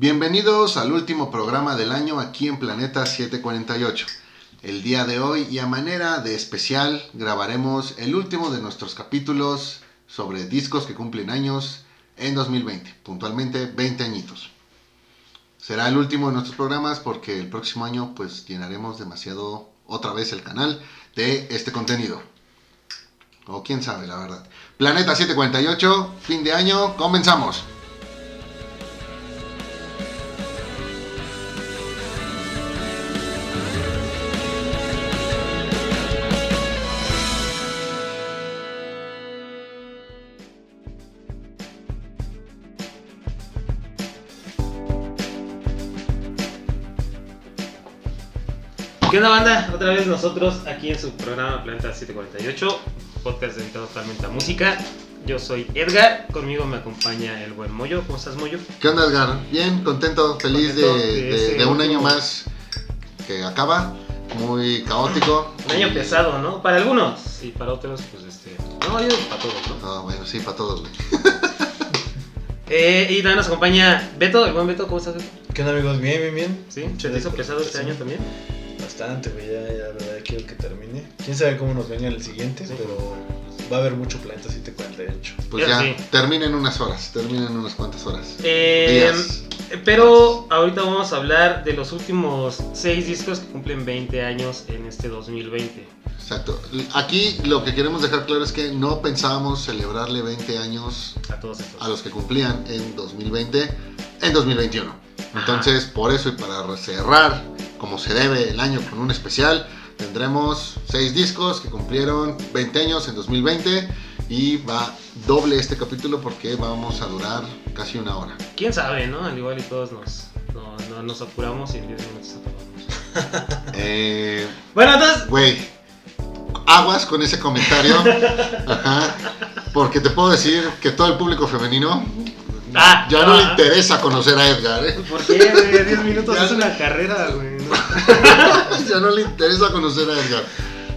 Bienvenidos al último programa del año aquí en Planeta 748. El día de hoy y a manera de especial grabaremos el último de nuestros capítulos sobre discos que cumplen años en 2020, puntualmente 20 añitos. Será el último de nuestros programas porque el próximo año pues llenaremos demasiado otra vez el canal de este contenido. O quién sabe, la verdad. Planeta 748, fin de año, comenzamos. ¿Qué onda banda? Otra vez nosotros aquí en su programa Planeta 748, podcast dedicado totalmente a música. Yo soy Edgar, conmigo me acompaña el buen Moyo. ¿Cómo estás Moyo? ¿Qué onda, Edgar? Bien, contento, feliz de, Contento de de- de un año más que acaba, muy caótico. Un año Y- pesado, ¿no? Para algunos y para otros, pues este... No, yo para todos, ¿no? Ah, bueno, sí, para todos, güey. Eh, y también nos acompaña Beto, el buen Beto. ¿Cómo estás Beto? ¿Qué onda amigos? Bien, bien, bien. ¿Sí? ¿Se te hizo pesado este año también? Bastante, güey, ya, ya, la verdad, quiero que termine. Quién sabe cómo nos venga el siguiente, Sí. pero va a haber mucho Planeta 748. Pues Ya, ya, sí. termina en unas horas, termina en unas cuantas horas. Eh, Días. pero ahorita vamos a hablar de los últimos seis discos que cumplen 20 años en este 2020. Exacto. Aquí lo que queremos dejar claro es que no pensábamos celebrarle 20 años A todos estos. a los que cumplían en 2020, en 2021. Ajá. Entonces, por eso y para cerrar como se debe el año con un especial, tendremos seis discos que cumplieron 20 años en 2020 y va doble este capítulo porque vamos a durar casi una hora. ¿Quién sabe, no? Al igual y todos nos, no, no- nos apuramos y en 10 minutos acabamos. Eh, Bueno, entonces, Güey, aguas con ese comentario. Ajá. Porque te puedo decir que todo el público femenino Ah, ya no le ah. interesa conocer a Edgar. ¿eh? ¿por qué, güey? 10 minutos Ya. es una carrera, güey. ya no le interesa conocer a Edgar.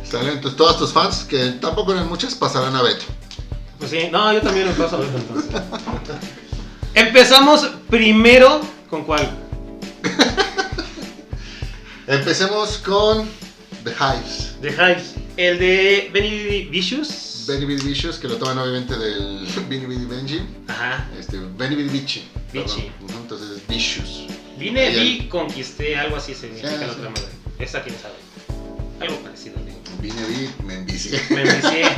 ¿Sale? Entonces, todos tus fans, que tampoco eran muchas, pasarán a Beto. Pues sí, no, yo también me paso a ver entonces. Empezamos primero con cuál? Empecemos con The Hives. The Hives. El de Benny Vicious. Benny Vicious, que lo toman obviamente del Benny Benji. Ajá. Este, Benny Vici. Vici. Entonces es Vicious. Vine, vi, conquisté, algo así significa Sí, la sí. otra madre. Esa quién sabe. Algo parecido, digo. Vine, vi, me envicié. Me envicié.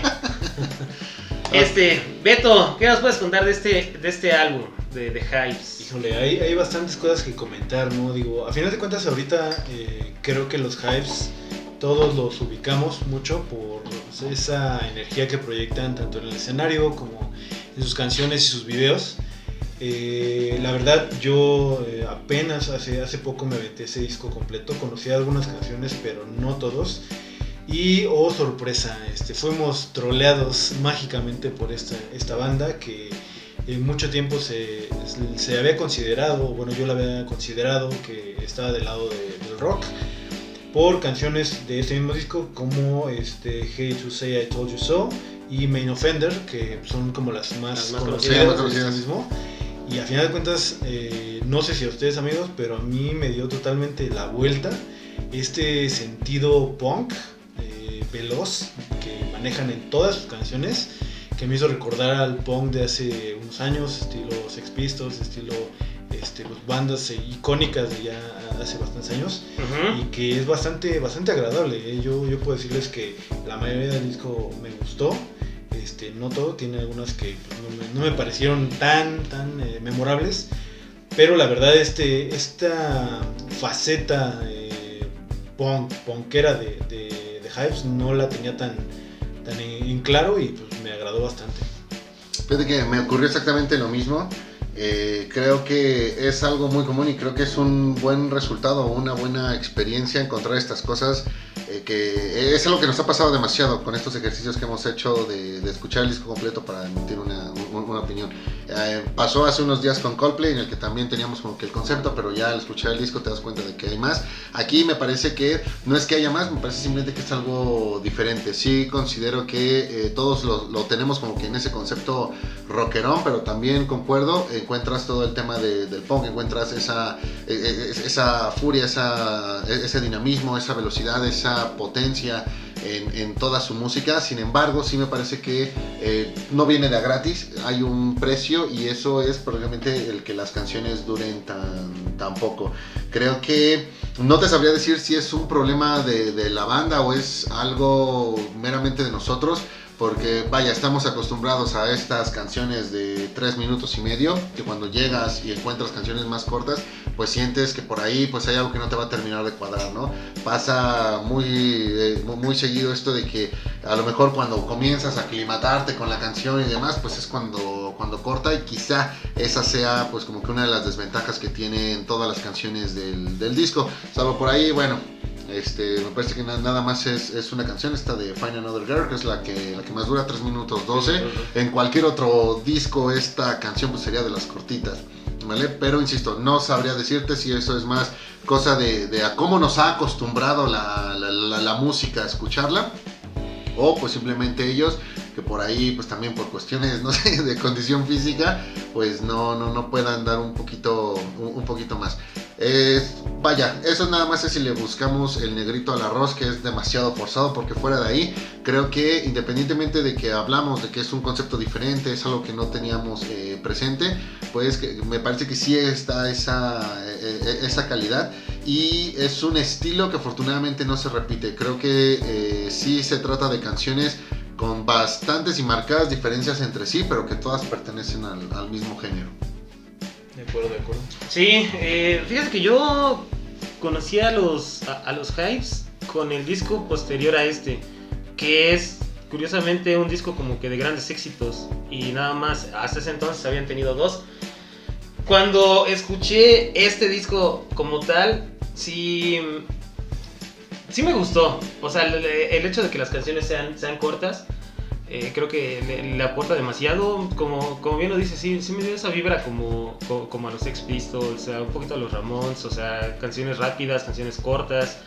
Este, Beto, ¿qué nos puedes contar de este, de este álbum de The Hives? Híjole, hay, hay bastantes cosas que comentar, ¿no? Digo, a final de cuentas ahorita eh, creo que los Hypes todos los ubicamos mucho por esa energía que proyectan tanto en el escenario como en sus canciones y sus videos. Eh, la verdad, yo eh, apenas hace, hace poco me aventé ese disco completo, conocí algunas canciones, pero no todos. Y, oh sorpresa, este, fuimos troleados mágicamente por esta, esta banda que en mucho tiempo se, se había considerado, bueno, yo la había considerado que estaba del lado de- del rock por canciones de este mismo disco como este, Hate to Say I Told You So y Main Offender, que son como las más, Las más conocidas, este mismo. Y a final de cuentas, eh, no sé si a ustedes amigos, pero a mí me dio totalmente la vuelta este sentido punk eh, veloz que manejan en todas sus canciones que me hizo recordar al punk de hace unos años, estilo Sex Pistols, estilo este, pues, bandas icónicas de ya hace bastantes años Ujú. y que es bastante, bastante agradable. ¿eh? Yo, yo puedo decirles que la mayoría del disco me gustó. Este, no todo, tiene algunas que no, me, parecieron tan, tan eh, memorables. Pero la verdad, este, esta faceta eh, punk, punkera de, de, de Hypes no la tenía tan, tan en, en claro y pues me agradó bastante. Fíjate que me ocurrió exactamente lo mismo. Eh, creo que es algo muy común y creo que es un buen resultado, una buena experiencia encontrar estas cosas, eh, que es algo que nos ha pasado demasiado con estos ejercicios que hemos hecho de, de escuchar el disco completo para emitir una, una opinión. Eh, pasó hace unos días con Coldplay, en el que también teníamos como que el concepto, pero ya al escuchar el disco te das cuenta de que hay más. Aquí me parece que no es que haya más, me parece simplemente que es algo diferente. Sí considero que eh, todos lo, lo, tenemos como que en ese concepto rockerón, pero también concuerdo, encuentras todo el tema de, del punk, encuentras esa, eh, esa furia, esa, ese dinamismo, esa velocidad, esa potencia en, toda su música. Sin embargo, sí me parece que eh, no viene de a gratis, hay un precio y eso es probablemente el que las canciones duren tan, tan poco. Creo que no te sabría decir si es un problema de, de la banda o es algo meramente de nosotros porque vaya, estamos acostumbrados a estas canciones de tres minutos y medio, que cuando llegas y encuentras canciones más cortas, pues sientes que por ahí pues hay algo que no te va a terminar de cuadrar, ¿no? Pasa muy, eh, muy seguido esto de que a lo mejor cuando comienzas a aclimatarte con la canción y demás, pues es cuando, cuando corta y quizá esa sea pues como que una de las desventajas que tienen todas las canciones del, del disco. Salvo por ahí, bueno, este, me parece que nada más es, una canción, esta de Find Another Girl, que es la que, la que más dura 3 minutos 12. En cualquier otro disco esta canción pues sería de las cortitas. ¿Vale? Pero insisto, no sabría decirte si eso es más cosa de, a cómo nos ha acostumbrado la, la, música a escucharla o pues simplemente ellos que por ahí pues también por cuestiones no sé de condición física pues no no no puedan dar un poquito un poquito más vaya, eso nada más es si le buscamos el negrito al arroz, que es demasiado forzado, porque fuera de ahí, creo que independientemente de que hablamos de que es un concepto diferente, es algo que no teníamos eh, presente, pues me parece que sí está esa, eh, eh, esa calidad y es un estilo que afortunadamente no se repite. Creo que sí se trata de canciones con bastantes y marcadas diferencias entre sí, pero que todas pertenecen al mismo género. De acuerdo, de acuerdo. Sí, eh, fíjate que yo conocí a los, a, los Hives con el disco posterior a este, que es curiosamente un disco como que de grandes éxitos y nada más, hasta ese entonces habían tenido dos. Cuando escuché este disco como tal, sí, sí me gustó. O sea, el, el hecho de que las canciones sean, sean cortas eh, creo que le, aporta demasiado. Como, como bien lo dice, sí, sí me dio esa vibra como, como, a los Sex Pistols, o sea, un poquito a los Ramones, o sea, canciones rápidas, canciones cortas,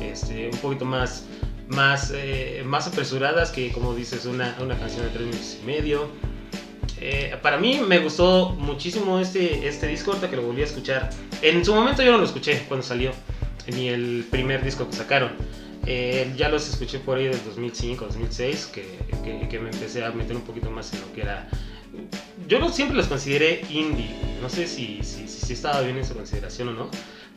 este, un poquito más, más, eh, más apresuradas que, como dices, una, una canción de tres minutos y medio. Eh, para mí me gustó muchísimo este, este disco, ahorita que lo volví a escuchar. En su momento yo no lo escuché cuando salió, ni el primer disco que sacaron. Eh, ya los escuché por ahí del 2005, 2006, que, que, me empecé a meter un poquito más en lo que era... Yo siempre los consideré indie, no sé si, si, si, estaba bien en su consideración o no,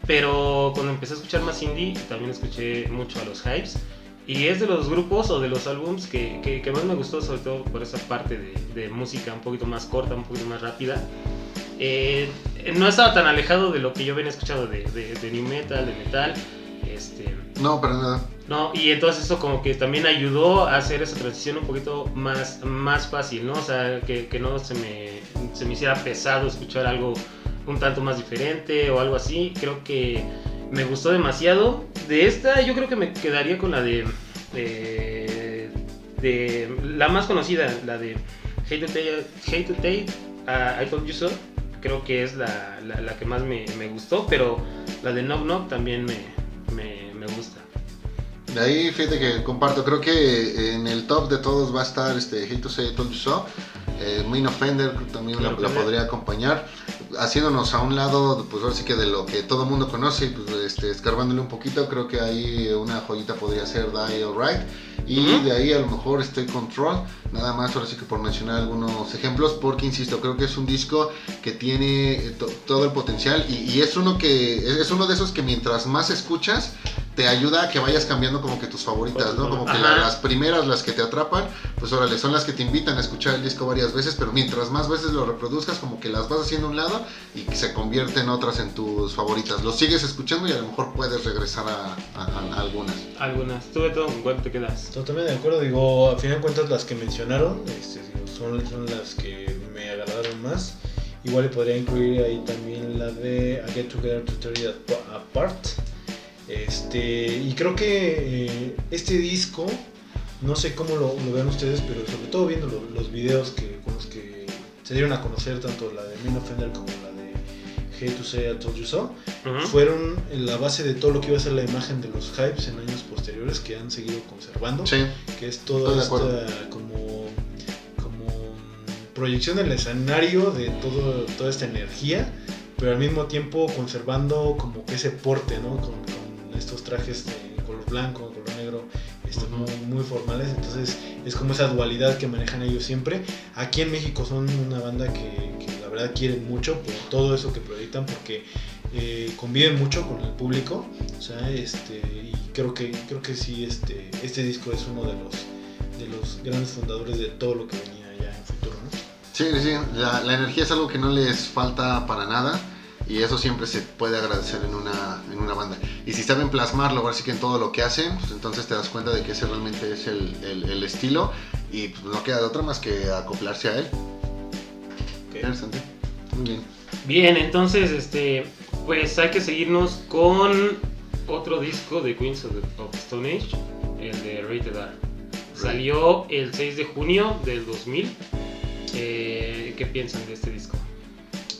pero cuando empecé a escuchar más indie, también escuché mucho a los Hypes. Y es de los grupos o de los álbums que, que, más me gustó, sobre todo por esa parte de, de, música un poquito más corta, un poquito más rápida. Eh, no estaba tan alejado de lo que yo venía escuchando de, de, de new metal, de metal. Este, no, para nada. No, y entonces eso como que también ayudó a hacer esa transición un poquito más, más fácil, ¿no? O sea, que, que no se me, se me hiciera pesado escuchar algo un tanto más diferente o algo así. Creo que me gustó demasiado. De esta yo creo que me quedaría con la de... de, la más conocida, la de Hate to Take, Hate uh, I Told You So. Creo que es la, la, la que más me, me, gustó, pero la de Knock Knock también me, me, me gusta. De ahí, fíjate que comparto, creo que en el top de todos va a estar este Hate to Say Told You So. Eh, Main Offender también la, podría acompañar, haciéndonos a un lado, pues ahora sí que de lo que todo el mundo conoce, pues este, escarbándole un poquito, creo que ahí una joyita podría ser Die Alright. Y de ahí a lo mejor Stay Control, nada más ahora sí que por mencionar algunos ejemplos, porque insisto, creo que es un disco que tiene eh, todo el potencial y, y, es uno que es uno de esos que mientras más escuchas, te ayuda a que vayas cambiando como que tus favoritas, ¿no? Como que las primeras, las que te atrapan, pues órale, son las que te invitan a escuchar el disco varias veces, pero mientras más veces lo reproduzcas, como que las vas haciendo a un lado y se convierten otras en tus favoritas. Lo sigues escuchando y a lo mejor puedes regresar a, algunas. Algunas. ¿Tú de todo cuál te quedas? Totalmente de acuerdo, digo, a fin de cuentas las que mencionaron este, son, son las que me agradaron más. Igual le podría incluir ahí también la de I Get Together to Tear It Apart este, y creo que eh, este disco, no sé cómo lo, vean ustedes, pero sobre todo viendo los videos que, con los que se dieron a conocer tanto la de Men Offender como la de Hate to Say I Told You So, Ujú. fueron la base de todo lo que iba a ser la imagen de los hypes en años posteriores que han seguido conservando, Sí, que es toda esta como, como proyección del escenario de todo, toda esta energía, pero al mismo tiempo conservando como que ese porte, ¿no? Con, con estos trajes de color blanco, color negro, este, Ujú. muy, muy formales, entonces es como esa dualidad que manejan ellos siempre. Aquí en México son una banda que, que la verdad quieren mucho por todo eso que proyectan, porque eh, conviven mucho con el público, o sea, este, y creo que, creo que sí, este, este disco es uno de los, de los grandes fundadores de todo lo que venía ya en futuro, ¿no? sí, sí. La, la energía es algo que no les falta para nada. Y eso siempre se puede agradecer en una, en una banda. Y si saben plasmarlo, ahora sí que en todo lo que hacen, pues entonces te das cuenta de que ese realmente es el, el- el estilo. Y pues no queda de otra más que acoplarse a él. Interesante. Muy bien. Bien, entonces, este, pues hay que seguirnos con otro disco de Queens of, the- of Stone Age, el de Rated R. Salió el 6 de junio del 2000. Eh, ¿Qué piensan de este disco?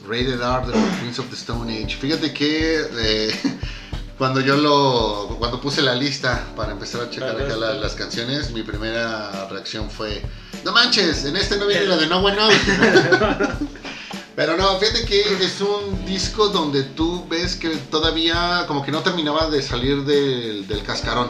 Rated R de los Queens of the Stone Age. Fíjate que eh, cuando yo lo. Cuando puse la lista para empezar a checar acá la- las canciones, mi primera reacción fue: No manches, en este no viene la de No One Knows. Pero no, fíjate que es un disco donde tú ves que todavía como que no terminaba de salir del, del cascarón.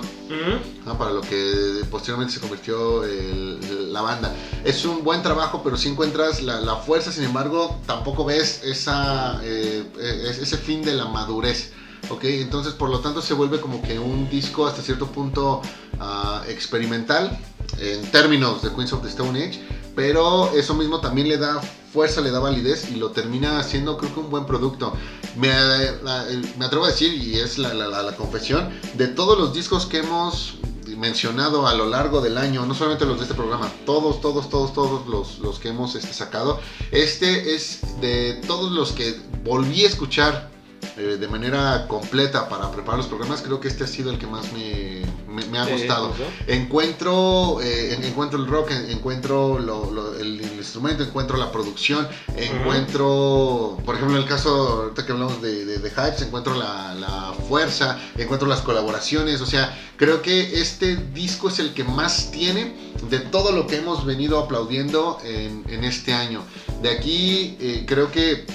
¿no? para lo que posteriormente se convirtió el- la banda. Es un buen trabajo, pero si encuentras la, la fuerza, sin embargo, tampoco ves esa, eh, eh, ese fin de la madurez. ¿ok? Entonces, por lo tanto, se vuelve como que un disco hasta cierto punto ah, experimental en términos de Queens of the Stone Age, pero eso mismo también le da fuerza, le da validez y lo termina haciendo creo que un buen producto. Me, atrevo a decir, y es la, confesión, de todos los discos que hemos mencionado a lo largo del año, no solamente los de este programa, todos, todos, todos, todos los, los que hemos este, sacado, este es de todos los que volví a escuchar eh, de manera completa para preparar los programas, creo que este ha sido el que más me, me- me ha gustado. Encuentro, eh, en- encuentro el rock, en- encuentro lo- lo- el, el instrumento, encuentro la producción, encuentro, por ejemplo, en el caso ahorita que hablamos de, de, de Hypes, encuentro la, la fuerza, encuentro las colaboraciones, o sea, creo que este disco es el que más tiene de todo lo que hemos venido aplaudiendo en, en este año. De aquí eh, creo que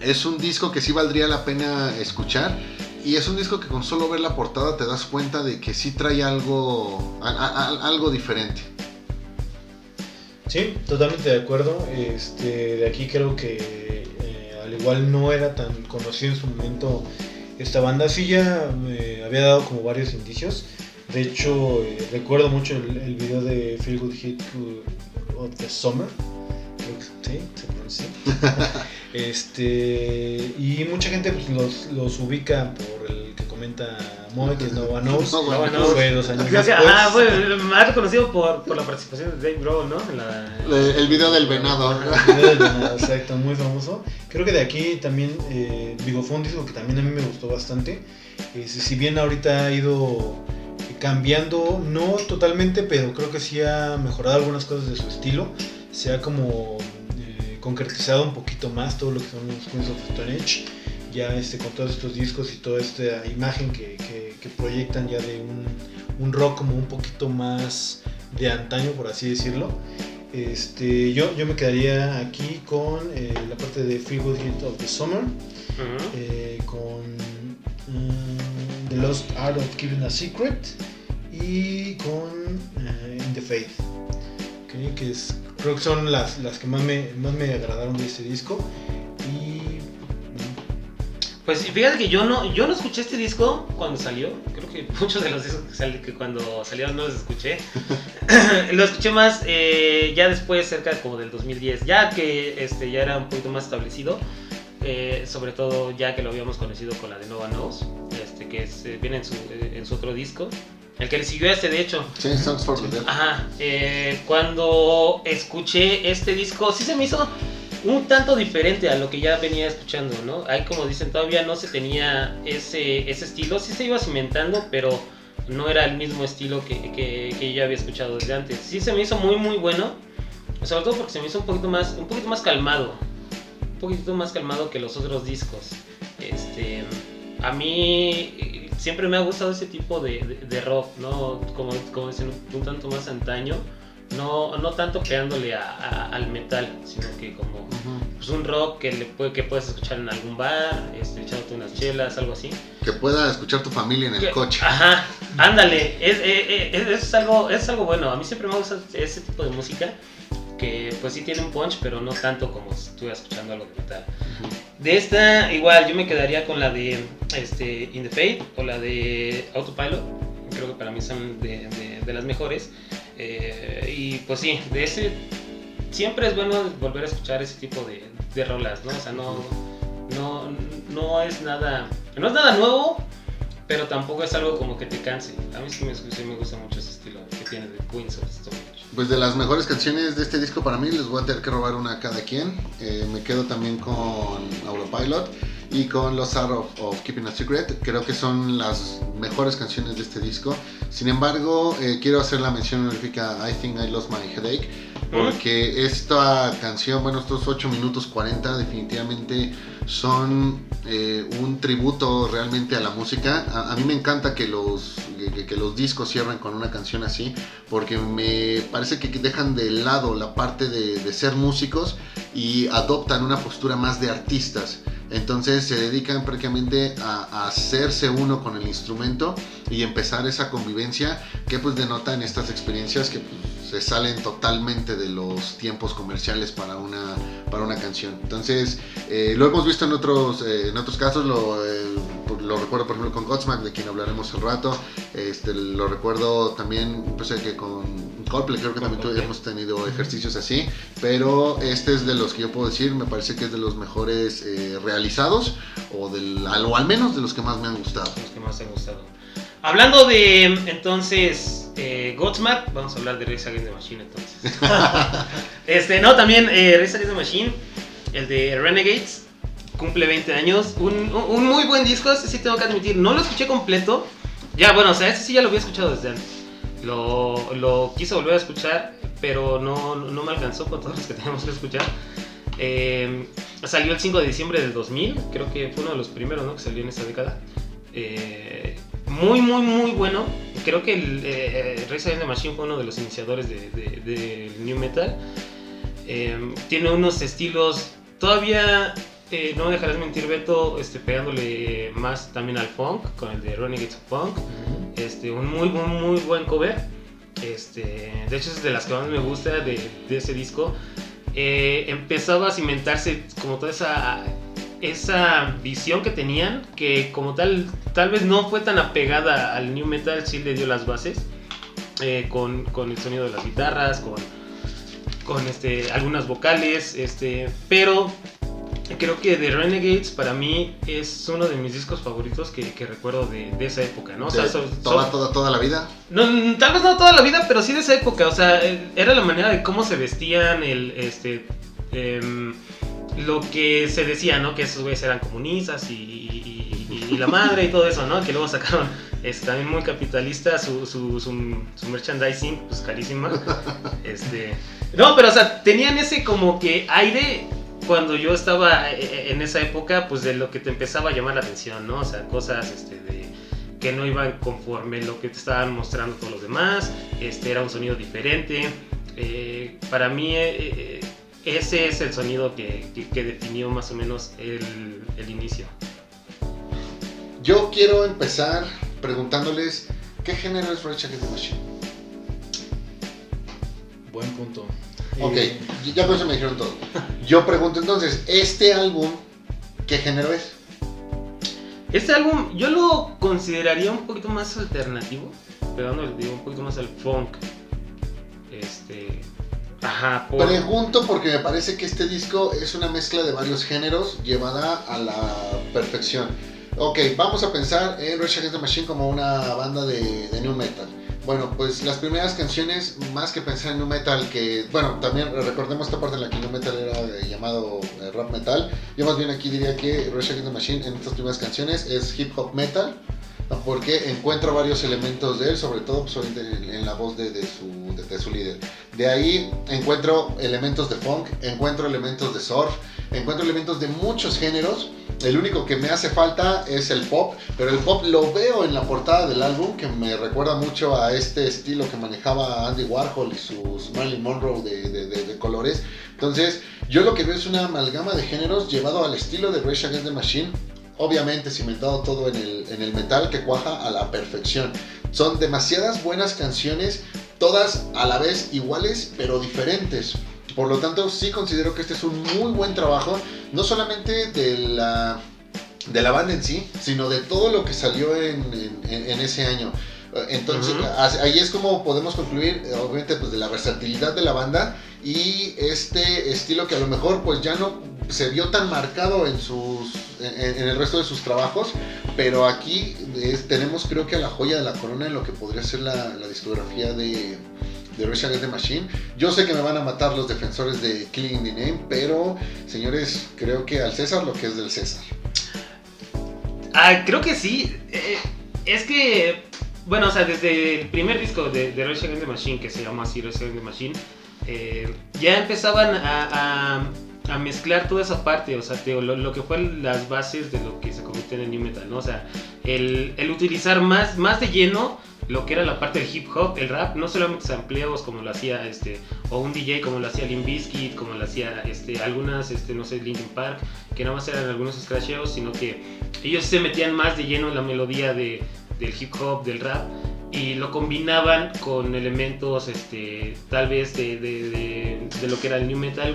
es un disco que sí valdría la pena escuchar. Y es un disco que con solo ver la portada te das cuenta de que sí trae algo, a- a- algo diferente. Sí, totalmente de acuerdo. Este, de aquí creo que eh, al igual no era tan conocido en su momento esta banda. Sí ya me había dado como varios indicios. De hecho, eh, recuerdo mucho el, el video de Feel Good Hit of the Summer. Sí, se pronuncia. este, y mucha gente pues, los, los ubica por el que comenta Moe, que es Nova Knows. No, Nova Knows. Fue dos años después. ah, fue más reconocido por, por la participación de Dave Grohl, ¿no? En la- el, el video del venado. El video del venado, exacto, muy famoso. Creo que de aquí también, eh, digo, fue un disco que también a mí me gustó bastante. Eh, si si bien ahorita ha ido cambiando, no totalmente, pero creo que sí ha mejorado algunas cosas de su estilo. Se ha como eh, concretizado un poquito más todo lo que son los Queens of Stone Age. Ya este, con todos estos discos y toda esta imagen que, que- que proyectan ya de un, un rock como un poquito más de antaño, por así decirlo. Este, yo, yo me quedaría aquí con eh, la parte de Free Good Hit of the Summer, eh, con mm, The Lost Art of Keeping a Secret y con eh, In the Faith. Ok, que es, creo que son las, las que más me, más me agradaron de este disco. Y mm, Pues fíjate que yo no, yo no escuché este disco cuando salió. Creo que muchos de los discos que, sal- que cuando salieron no los escuché. Lo escuché más eh, ya después, cerca como del 2010, ya que este, ya era un poquito más establecido. eh, sobre todo ya que lo habíamos conocido con la de Nova Knows, este, que es, eh, viene en su, eh, en su otro disco. El que le siguió a este, de hecho. Sí, Songs for the Dead. Ajá, eh, cuando escuché este disco, sí se me hizo un tanto diferente a lo que ya venía escuchando, ¿no? Ahí como dicen, todavía no se tenía ese, ese estilo, sí se iba cimentando, pero no era el mismo estilo que, que, que yo había escuchado desde antes. Sí se me hizo muy, muy bueno. Sobre todo porque se me hizo un poquito más, un poquito más calmado. Un poquito más calmado que los otros discos. Este, a mí siempre me ha gustado ese tipo de, de- de rock, ¿no? Como, como dicen, un tanto más antaño. No, no tanto pegándole a- a- al metal, sino que como Ujú. pues, un rock que, le puede, que puedes escuchar en algún bar, este, echándote unas chelas, algo así. Que pueda escuchar tu familia en el Que- coche. Ajá, ándale, es, eh, eh, es, es algo, es algo bueno. A mí siempre me gusta ese tipo de música que pues sí tiene un punch, pero no tanto como si estuviera escuchando algo de metal. Ujú. De esta, igual, yo me quedaría con la de este, In the Fate o la de Autopilot. Creo que para mí son de, de- de las mejores. Eh, y pues sí, de ese siempre es bueno volver a escuchar ese tipo de, de rolas, ¿no? O sea, no, no, no es nada, no es nada nuevo, pero tampoco es algo como que te canse. A mí sí me, sí me gusta mucho ese estilo que tiene de Queens of Stone. Pues de las mejores canciones de este disco para mí, les voy a tener que robar una a cada quien. Eh, me quedo también con Autopilot y con Los Art of, of Keeping a Secret. Creo que son las mejores canciones de este disco. Sin embargo, eh, quiero hacer la mención honorífica I Think I Lost My Headache. Porque esta canción, bueno, estos 8 minutos 40 definitivamente son eh, un tributo realmente a la música. A, a mí me encanta que los, que, que los discos cierren con una canción así, porque me parece que dejan de lado la parte de, de ser músicos y adoptan una postura más de artistas. Entonces se dedican prácticamente a, hacerse uno con el instrumento y empezar esa convivencia que pues denotan estas experiencias que pues, se salen totalmente de los tiempos comerciales para una, para una canción. Entonces eh, lo hemos visto en otros, eh, en otros casos, lo, eh, lo recuerdo por ejemplo con Godsmack, de quien hablaremos al rato, este, lo recuerdo también pues, que con Coldplay creo que también Coldplay. hemos tenido ejercicios así, pero este es de los que yo puedo decir, me parece que es de los mejores eh, realizados o, del, o al menos de los que más me han gustado. los que más han gustado. Hablando de entonces eh, Godsmack, vamos a hablar de Race Against the Machine entonces. este, no, también eh, Race Against the Machine, el de Renegades, cumple 20 años. Un, un- un muy buen disco, ese sí tengo que admitir. No lo escuché completo. Ya, bueno, o sea, ese sí ya lo había escuchado desde antes. Lo, lo quise volver a escuchar, pero no, no me alcanzó con todos los que teníamos que escuchar. Eh, salió el 5 de diciembre del 2000, creo que fue uno de los primeros ¿no? que salió en esa década. Eh, muy, muy, muy bueno. Creo que el eh, Rise Against Machine fue uno de los iniciadores del de, del New Metal. Eh, tiene unos estilos todavía, eh, no me dejarás mentir Beto, este, pegándole más también al funk, con el de Renegades of Punk. Este, un muy, muy, muy buen cover. Este, de hecho es de las que más me gusta de, de ese disco. Eh, empezaba a cimentarse como toda esa, esa visión que tenían, que como tal, tal vez no fue tan apegada al new metal, sí le dio las bases, eh, con, con el sonido de las guitarras, con, con este, algunas vocales, este, pero creo que The Renegades para mí es uno de mis discos favoritos que, que recuerdo de, de esa época, ¿no? O sea, so- toda, so- toda, toda la vida. no, tal vez no toda la vida, pero sí de esa época. O sea, eh, era la manera de cómo se vestían, el, este, em, lo que se decía, ¿no? Que esos güeyes eran comunistas y, y- y- y la madre y todo eso, ¿no? Que luego sacaron este, también muy capitalista su, su, su, su merchandising, pues carísima. Este, no, pero o sea, tenían ese como que aire cuando yo estaba eh, en esa época, pues de lo que te empezaba a llamar la atención, ¿no? O sea, cosas este, de que no iban conforme lo que te estaban mostrando todos los demás, este era un sonido diferente. Eh, para mí eh, eh, ese es el sonido que, que- que definió más o menos el, el inicio. Yo quiero empezar preguntándoles qué género es Rage Against the Machine. Buen punto. Ok, Eh, ya con eso me dijeron todo. Yo pregunto entonces, ¿este álbum qué género es? Este álbum yo lo consideraría un poquito más alternativo, pegándole digo, un poquito más al funk. Este, ajá, por, Pregunto porque me parece que este disco es una mezcla de varios géneros llevada a la perfección. Ok, vamos a pensar en Rage Against the Machine como una banda de, de new metal. Bueno, pues las primeras canciones, más que pensar en new metal, que, bueno, también recordemos esta parte en la que new metal era eh, llamado eh, rap metal. Yo más bien aquí diría que Rage Against the Machine en estas primeras canciones es hip hop metal, ¿no? porque encuentro varios elementos de él, sobre todo pues, en, la voz de, de su, de su líder. De ahí encuentro elementos de funk, encuentro elementos de surf, encuentro elementos de muchos géneros. El único que me hace falta es el pop, pero el pop lo veo en la portada del álbum, que me recuerda mucho a este estilo que manejaba Andy Warhol y sus Marilyn Monroe de, colores. Entonces, yo lo que veo es una amalgama de géneros llevado al estilo de Rage Against the Machine, obviamente cimentado todo en el, en el metal que cuaja a la perfección. Son demasiadas buenas canciones, todas a la vez iguales pero diferentes. Por lo tanto, sí considero que este es un muy buen trabajo, no solamente de la, de la banda en sí, sino de todo lo que salió en, en- en ese año. Eh, Entonces, ahí es como podemos concluir, eh, obviamente, pues, de la versatilidad de la banda y este estilo que a lo mejor pues ya no se vio tan marcado en sus en, en el resto de sus trabajos pero aquí es- tenemos creo que a la joya de la corona en lo que podría ser la, la discografía de de Rage Against the Machine yo sé que me van a matar los defensores de Killing in the Name pero señores creo que al César lo que es del César Ah, creo que sí. Eh, es que, bueno, o sea, desde el primer disco de, de Rage the Machine, que se llama así Rage Against the Machine, eh, ya empezaban a, mezclar toda esa parte, o sea, lo, que fue las bases de lo que se convirtió en el new metal. O sea, el, el utilizar más, más de lleno lo que era la parte del hip hop, el rap, no solamente sampleos como lo hacía este, o un DJ como lo hacía Limp como lo hacía este, algunas, este, no sé, Linkin Park, que nada más eran algunos scratcheos, sino que ellos se metían más de lleno en la melodía de, del hip hop, del rap, y lo combinaban con elementos, este, tal vez de, de- de- lo que era el new metal,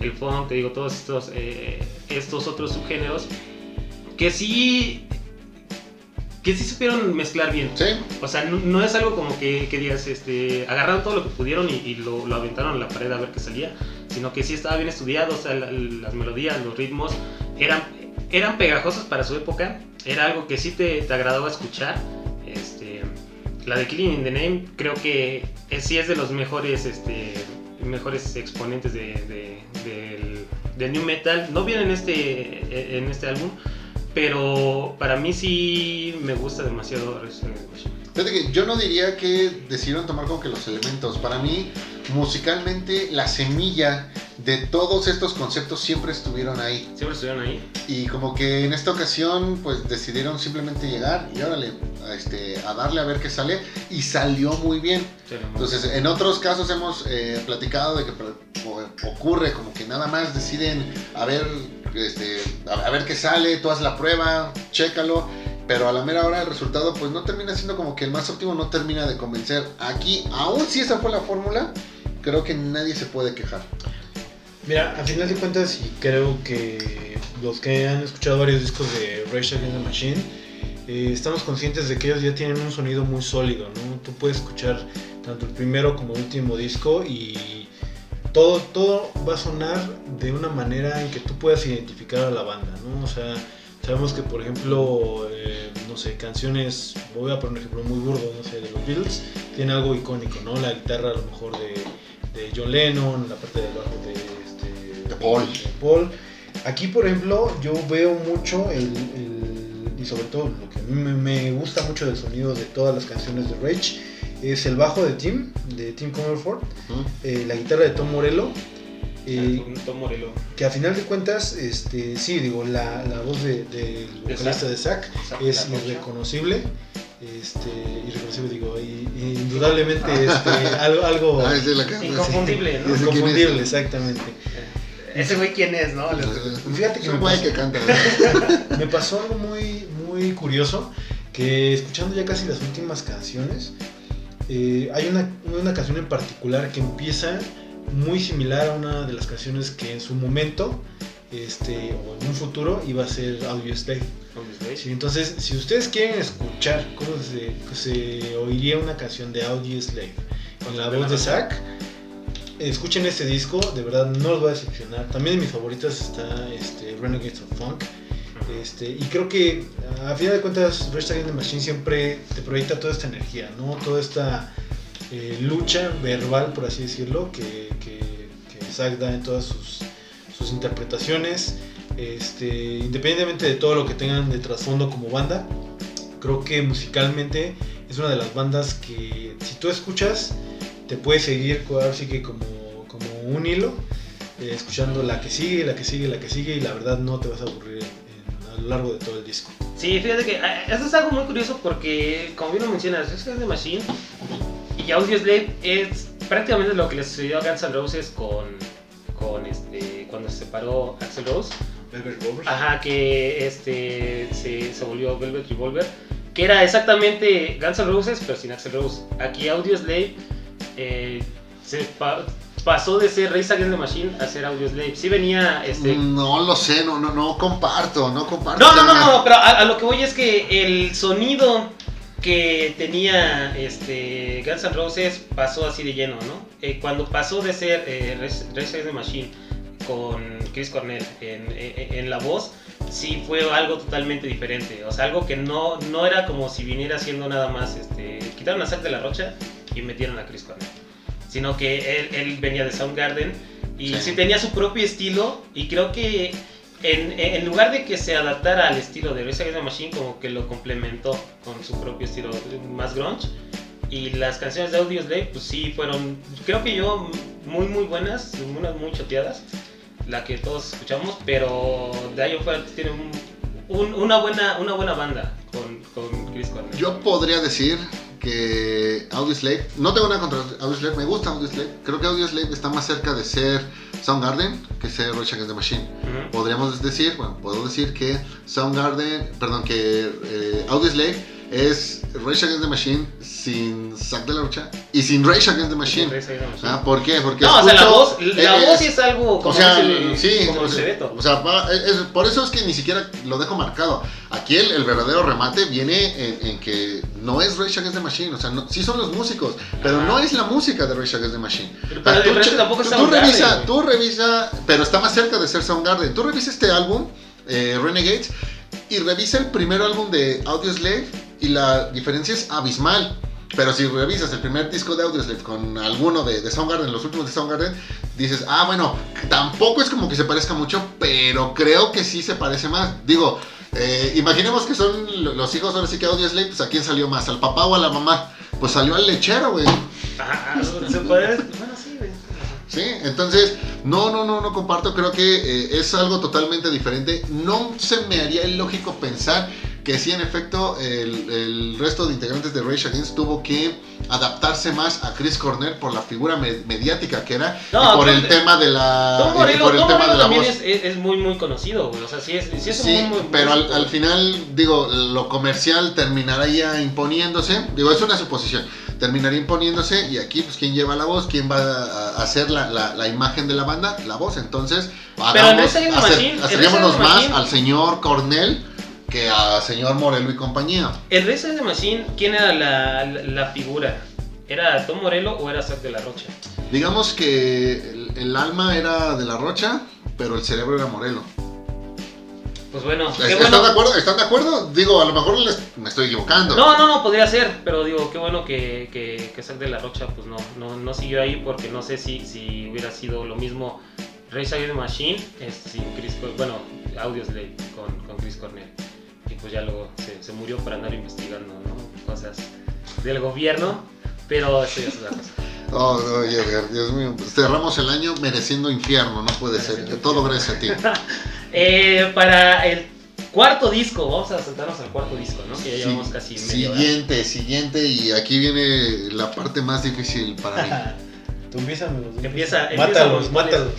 el funk, te digo, todos estos, eh, estos otros subgéneros, que sí, que sí supieron mezclar bien. sí O sea, no, no es algo como que, que digas, este, agarraron todo lo que pudieron y, y lo, lo aventaron a la pared a ver qué salía, sino que sí estaba bien estudiado, o sea, la- las melodías, los ritmos eran, eran pegajosos para su época, era algo que sí te, te agradaba escuchar. Este, la de Killing in the Name creo que es- sí es de los mejores, este, mejores exponentes de, de- del, del new metal. No viene en este, en este álbum, pero para mí sí me gusta demasiado. Fíjate que yo no diría que decidieron tomar como que los elementos. Para mí, musicalmente, la semilla de todos estos conceptos siempre estuvieron ahí. Siempre estuvieron ahí. Y como que en esta ocasión, pues decidieron simplemente llegar y órale, a, este, a darle a ver qué sale. Y salió muy bien. Entonces, en otros casos hemos eh, platicado de que ocurre como que nada más deciden a ver, este, a ver qué sale, tú haz la prueba, chécalo, pero a la mera hora el resultado pues no termina siendo como que el más óptimo, no termina de convencer. Aquí, aún si esa fue la fórmula, creo que nadie se puede quejar. Mira, a final de cuentas, y creo que los que han escuchado varios discos de Rage Against the Machine, eh, estamos conscientes de que ellos ya tienen un sonido muy sólido, ¿no? Tú puedes escuchar tanto el primero como el último disco y todo, todo va a sonar de una manera en que tú puedas identificar a la banda, ¿no? O sea, sabemos que, por ejemplo, eh, no sé, canciones, voy a poner un ejemplo muy burdo, no sé, de los Beatles, tiene algo icónico, ¿no? La guitarra a lo mejor de, de John Lennon, la parte del bajo de, este, De Paul. de Paul. Aquí, por ejemplo, yo veo mucho el, el- y sobre todo lo que me, me gusta mucho del sonido de todas las canciones de Rage es el bajo de Tim, de Tim Comerford, ¿no? eh, la guitarra de Tom Morello. Eh, Tom Morello. que a final de cuentas, este, sí, digo, la, la voz de- del vocalista de Zack es irreconocible. Este, irreconocible, digo, y- y indudablemente este, algo, algo Ah, es la. Inconfundible, ¿no? Inconfundible, exactamente. Ese güey, ¿quién es, no? Y fíjate que Es un me güey pasó- que canta. Me pasó algo muy, muy curioso, que escuchando ya casi las últimas canciones, eh, hay una, una canción en particular que empieza muy similar a una de las canciones que en su momento, este, o en un futuro, iba a ser Audio Slave. Sí, entonces, si ustedes quieren escuchar cómo se, se oiría una canción de Audio Slave con la voz de Zack, escuchen este disco, de verdad no los va a decepcionar. También de mis favoritas está este, Renegades of Funk. Este, y creo que a final de cuentas, Rage Against the Machine siempre te proyecta toda esta energía, ¿no? Toda esta eh, lucha verbal, por así decirlo, que, que, que Zack da en todas sus, sus interpretaciones. Este, independientemente de todo lo que tengan de trasfondo como banda, creo que musicalmente es una de las bandas que si tú escuchas te puede seguir así que como, como un hilo, eh, escuchando la que sigue, la que sigue, la que sigue, y la verdad no te vas a aburrir en- a lo largo de todo el disco. Sí, fíjate que eh, eso es algo muy curioso porque, como bien lo mencionas, es de Machine y Audioslave es prácticamente lo que le sucedió a Guns N' Roses con, con este, cuando se separó Axel Rose. Velvet Revolver. Ajá, que este, se, se volvió Velvet Revolver, que era exactamente Guns N' Roses, pero sin Axel Rose. Aquí Audioslave eh, se pa- pasó de ser Race Against the Machine a ser Audioslave. Sí venía este, No lo sé, no, no, no comparto, no comparto. no, no, no, no, pero a, a lo que voy es que el sonido que tenía este Guns N' Roses pasó así de lleno, ¿no? Eh, cuando pasó de ser eh, Rage the Machine con Chris Cornell en, en- en la voz, sí fue algo totalmente diferente. O sea, algo que no, no era como si viniera siendo nada más, este, quitaron a Zack de la Rocha y metieron a Chris Cornell. Sino que él, él venía de Soundgarden y Sí. sí tenía su propio estilo y creo que en, en lugar de que se adaptara al estilo de Rage Against the Machine, como que lo complementó con su propio estilo más grunge. Y las canciones de Audioslave, pues sí, fueron, creo que yo, muy, muy buenas, unas muy choteadas, la que todos escuchamos, pero de ahí en fuera tiene un- un- una, buena, una buena banda con, con Chris Cornell. Yo podría decir que Audioslave, no tengo nada contra Audioslave, me gusta Audioslave. Creo que Audioslave está más cerca de ser Soundgarden que ser Rage Against the Machine. Ujú. Podríamos decir, bueno, puedo decir que Soundgarden, perdón, que eh, Audioslave es Rage Against the Machine sin Zack de la Rocha y sin Rage Against the Machine. Against the Machine. Ah, ¿Por qué? Porque no, o sea, la escucho- voz, la eh, voz es algo como o sea, dice, sí, como o dice sea, Beto. o sea, es- es- por eso es que ni siquiera lo dejo marcado. Aquí el, el verdadero remate viene en, en que no es Rage Against the Machine, o sea, no, sí son los músicos, pero Ajá. no es la música de Rage Against the Machine. Pero, pero es que tampoco es tú, tú revisa, tú revisa, pero está más cerca de ser Soundgarden. Tú revisa este álbum, eh, Renegades, y revisa el primer álbum de Audioslave y la diferencia es abismal. Pero si revisas el primer disco de Audioslave con alguno de, de Soundgarden, los últimos de Soundgarden, dices, ah, bueno, tampoco es como que se parezca mucho, pero creo que sí se parece más. Digo, eh, imaginemos que son lo- los hijos ahora sí que Audioslave, pues a quién salió más, al papá o a la mamá. Pues salió al lechero, güey. Ajá, se puede, bueno, sí, güey. Sí, entonces, no, no, no, no comparto, creo que eh, es algo totalmente diferente. No se me haría ilógico pensar que sí, en efecto, el, el resto de integrantes de Rage Against tuvo que adaptarse más a Chris Cornell por la figura me- mediática que era No, y por el tema de la, Tom y Morello, por el Tom tema de Morello la también voz. es, es- muy, muy conocido, güey. O sea, sí es, sí es Sí, muy, muy pero al, músico. al final, digo, lo comercial terminará ya imponiéndose. Digo, es una suposición. Terminaría imponiéndose y aquí, pues, ¿quién lleva la voz? ¿Quién va a, hacer la, la- la imagen de la banda? La voz. Entonces, Pero hagamos, en ese Against the acer- Machine- en acerquémonos the más Machine- al señor Cornell que a señor Morelo y compañía. El Against the Machine, ¿quién era la, la, la figura? ¿Era Tom Morello o era Zack de la Rocha? Digamos que el, el alma era de la Rocha, pero el cerebro era Morelo. Pues bueno, ¿Están bueno. de acuerdo? ¿Están de acuerdo? Digo, a lo mejor les- me estoy equivocando. No, no, no, podría ser, pero digo, qué bueno que, que, que Zack de la Rocha pues no, no, no siguió ahí porque no sé si, si hubiera sido lo mismo Race Against Machine este, sin Chris bueno, Audioslave con, con Chris Cornell. Pues ya luego se, se murió por andar investigando, ¿no? Cosas del gobierno, pero eso ya es otra cosa. Oh, oye, Edgar, Dios mío, pues cerramos el año mereciendo infierno, no puede ser. Que todo gracias a ti. Eh, para el cuarto disco, vamos a sentarnos al cuarto disco, ¿no? Que ya llevamos Sí, casi media hora. Siguiente, siguiente, y aquí viene la parte más difícil para mí. Tú empieza. Empieza- Mátalos, empieza, mátalos.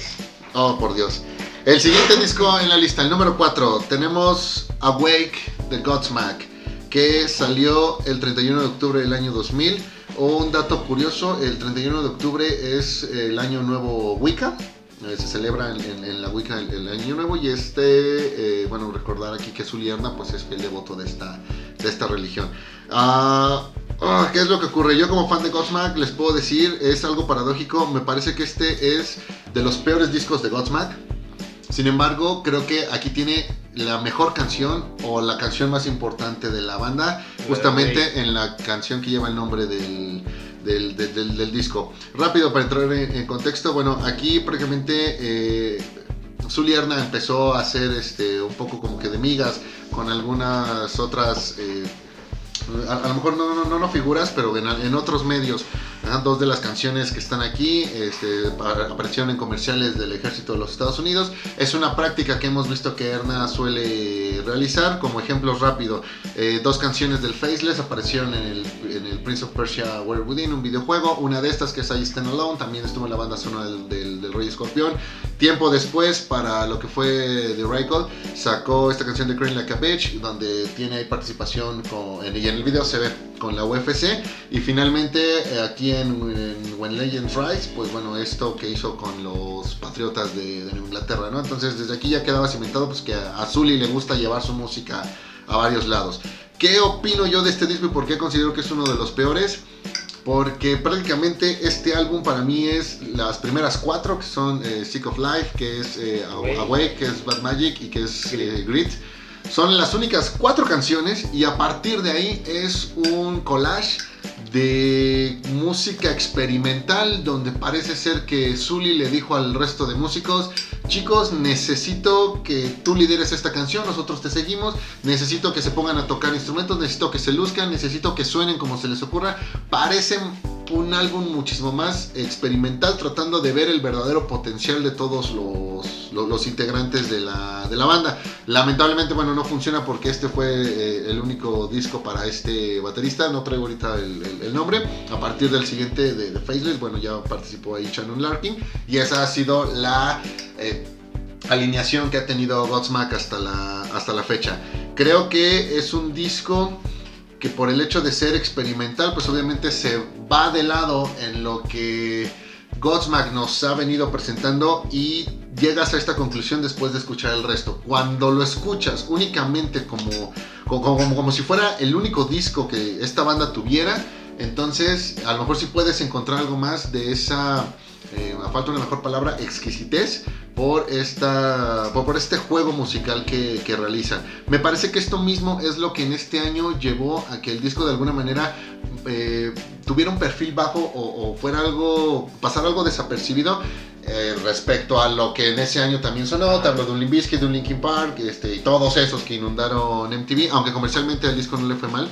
Oh, por Dios. El siguiente disco en la lista, el número 4, tenemos Awake de Godsmack, que salió el 31 de octubre del año 2000. Un dato curioso, el 31 de octubre es el año nuevo Wicca. eh, Se celebra en, la Wicca el, el año nuevo y este, eh, bueno, recordar aquí que Zulierna pues es fiel devoto de esta, de esta religión. Ah, ah, ¿Qué es lo que ocurre? Yo como fan de Godsmack les puedo decir, es algo paradójico, me parece que este es de los peores discos de Godsmack. Sin embargo, creo que aquí tiene la mejor canción o la canción más importante de la banda, justamente en la canción que lleva el nombre del, del, del- del- del disco. Rápido para entrar en, en contexto, bueno, aquí prácticamente eh, Zulierna empezó a hacer este, un poco como que de migas con algunas otras... eh, a, a lo mejor no, no, no, no figuras, pero en, en otros medios dos de las canciones que están aquí este, pa- aparecieron en comerciales del ejército de los Estados Unidos. Es una práctica que hemos visto que Erna suele realizar. Como ejemplos rápido, eh, dos canciones del Faceless aparecieron en el, en el Prince of Persia Warrior Within, un videojuego. Una de estas que es I Stand Alone, también estuvo en la banda sonora del, del, del Rey Escorpión. Tiempo después, para lo que fue The Raycall, sacó esta canción de Crane Like a Bitch, donde tiene ahí participación con, y en el video se ve con la UFC. Y finalmente, eh, aquí en, en When Legends Rise, pues bueno, esto que hizo con los Patriotas de, de Inglaterra, ¿no? Entonces, desde aquí ya quedaba cimentado, pues que a Zully le gusta llevar su música a varios lados. ¿Qué opino yo de este disco y por qué considero que es uno de los peores? Porque prácticamente este álbum para mí es las primeras cuatro, que son eh, Sick of Life, que es eh, Awake. Que es Bad Magic y que es eh, Grit. Son las únicas cuatro canciones y a partir de ahí es un collage de música experimental donde parece ser que Zully le dijo al resto de músicos, chicos, necesito que tú lideres esta canción, nosotros te seguimos, necesito que se pongan a tocar instrumentos, necesito que se luzcan, necesito que suenen como se les ocurra. Parecen un álbum muchísimo más experimental tratando de ver el verdadero potencial de todos los, los, integrantes de la, de la banda. Lamentablemente, bueno, no funciona porque este fue eh, el único disco para este baterista, no traigo ahorita el nombre. A partir del siguiente de, de Faceless, bueno, ya participó ahí Shannon Larkin y esa ha sido la... eh, alineación que ha tenido Godsmack hasta la, hasta la fecha. Creo que es un disco que por el hecho de ser experimental, pues obviamente se va de lado en lo que Godsmack nos ha venido presentando y llegas a esta conclusión después de escuchar el resto. Cuando lo escuchas únicamente como, como, como, como si fuera el único disco que esta banda tuviera, entonces a lo mejor sí puedes encontrar algo más de esa, eh, a falta una mejor palabra, exquisitez por, esta, por, por este juego musical que, que realizan. Me parece que esto mismo es lo que en este año llevó a que el disco de alguna manera eh, tuviera un perfil bajo o, o fuera algo, pasar algo desapercibido eh, respecto a lo que en ese año también sonó. Te hablo de un Limp Bizkit, de un Linkin Park este, y todos esos que inundaron MTV, aunque comercialmente al disco no le fue mal.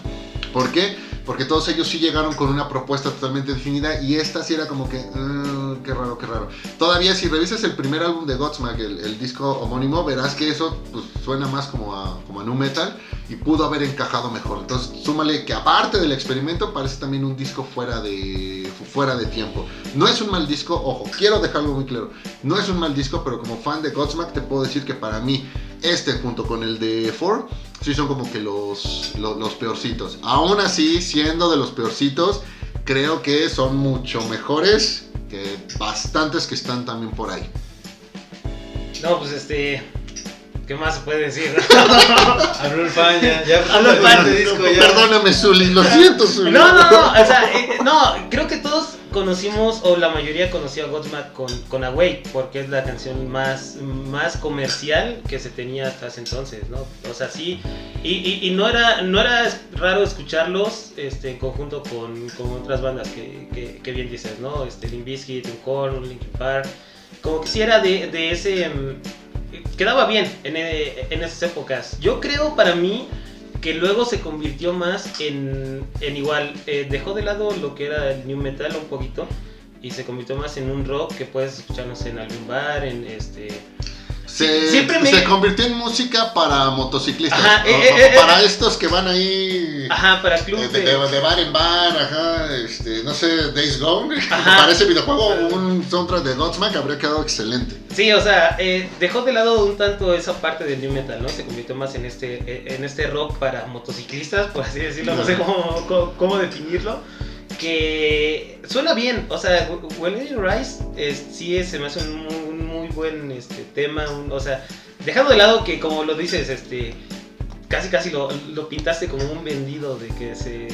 ¿Por qué? Porque todos ellos sí llegaron con una propuesta totalmente definida y esta sí era como que, "Mm, qué raro, qué raro. Todavía si revisas el primer álbum de Godsmack, el, disco homónimo, verás que eso pues, suena más como a, como a nu metal y pudo haber encajado mejor. Entonces, súmale que aparte del experimento, parece también un disco fuera de, fuera de tiempo. No es un mal disco, ojo, quiero dejarlo muy claro. No es un mal disco, pero como fan de Godsmack te puedo decir que para mí este junto con el de Four sí son como que los, los, los peorcitos. Aún así, siendo de los peorcitos, creo que son mucho mejores que bastantes que están también por ahí. No, pues este. ¿Qué más se puede decir? Habló el fan, ya. ya Habló el fan. este disco, ya. Perdóname, Zully, lo siento, Zully. No, no, no, o sea, eh, no, creo que todos conocimos, o la mayoría conoció a Godsmack con, con Awake, porque es la canción más, más comercial que se tenía hasta ese entonces, ¿no? O sea, sí, y, y, y no, era, no era raro escucharlos este, en conjunto con, con otras bandas que, que, que bien dices, ¿no? Este, Limp Bizkit, un Korn, Linkin Park, como que sí era de, de ese... mm, Quedaba bien en, eh, en esas épocas. Yo creo para mí que luego se convirtió más en, en igual, eh, dejó de lado lo que era el new metal un poquito y se convirtió más en un rock que puedes escuchar, no sé, en algún bar, en este... Se, Siempre me- se convirtió en música para motociclistas. Ajá, eh, o- eh, eh, para estos que van ahí Ajá, para eh, club de, de... de- bar en bar, ajá, este, no sé, Days Gone. Ajá. Para ese videojuego, un soundtrack de Godsmack habría quedado excelente. Sí, o sea, eh, dejó de lado un tanto esa parte del new metal, ¿no? Se convirtió más en este, eh, en este rock para motociclistas, por así decirlo, no sé cómo, cómo, cómo definirlo. Que suena bien, o sea, When You Rise es, sí es, se me hace un muy, buen este, tema, o sea, dejando de lado que como lo dices, este, casi casi lo pintaste como un vendido de que se,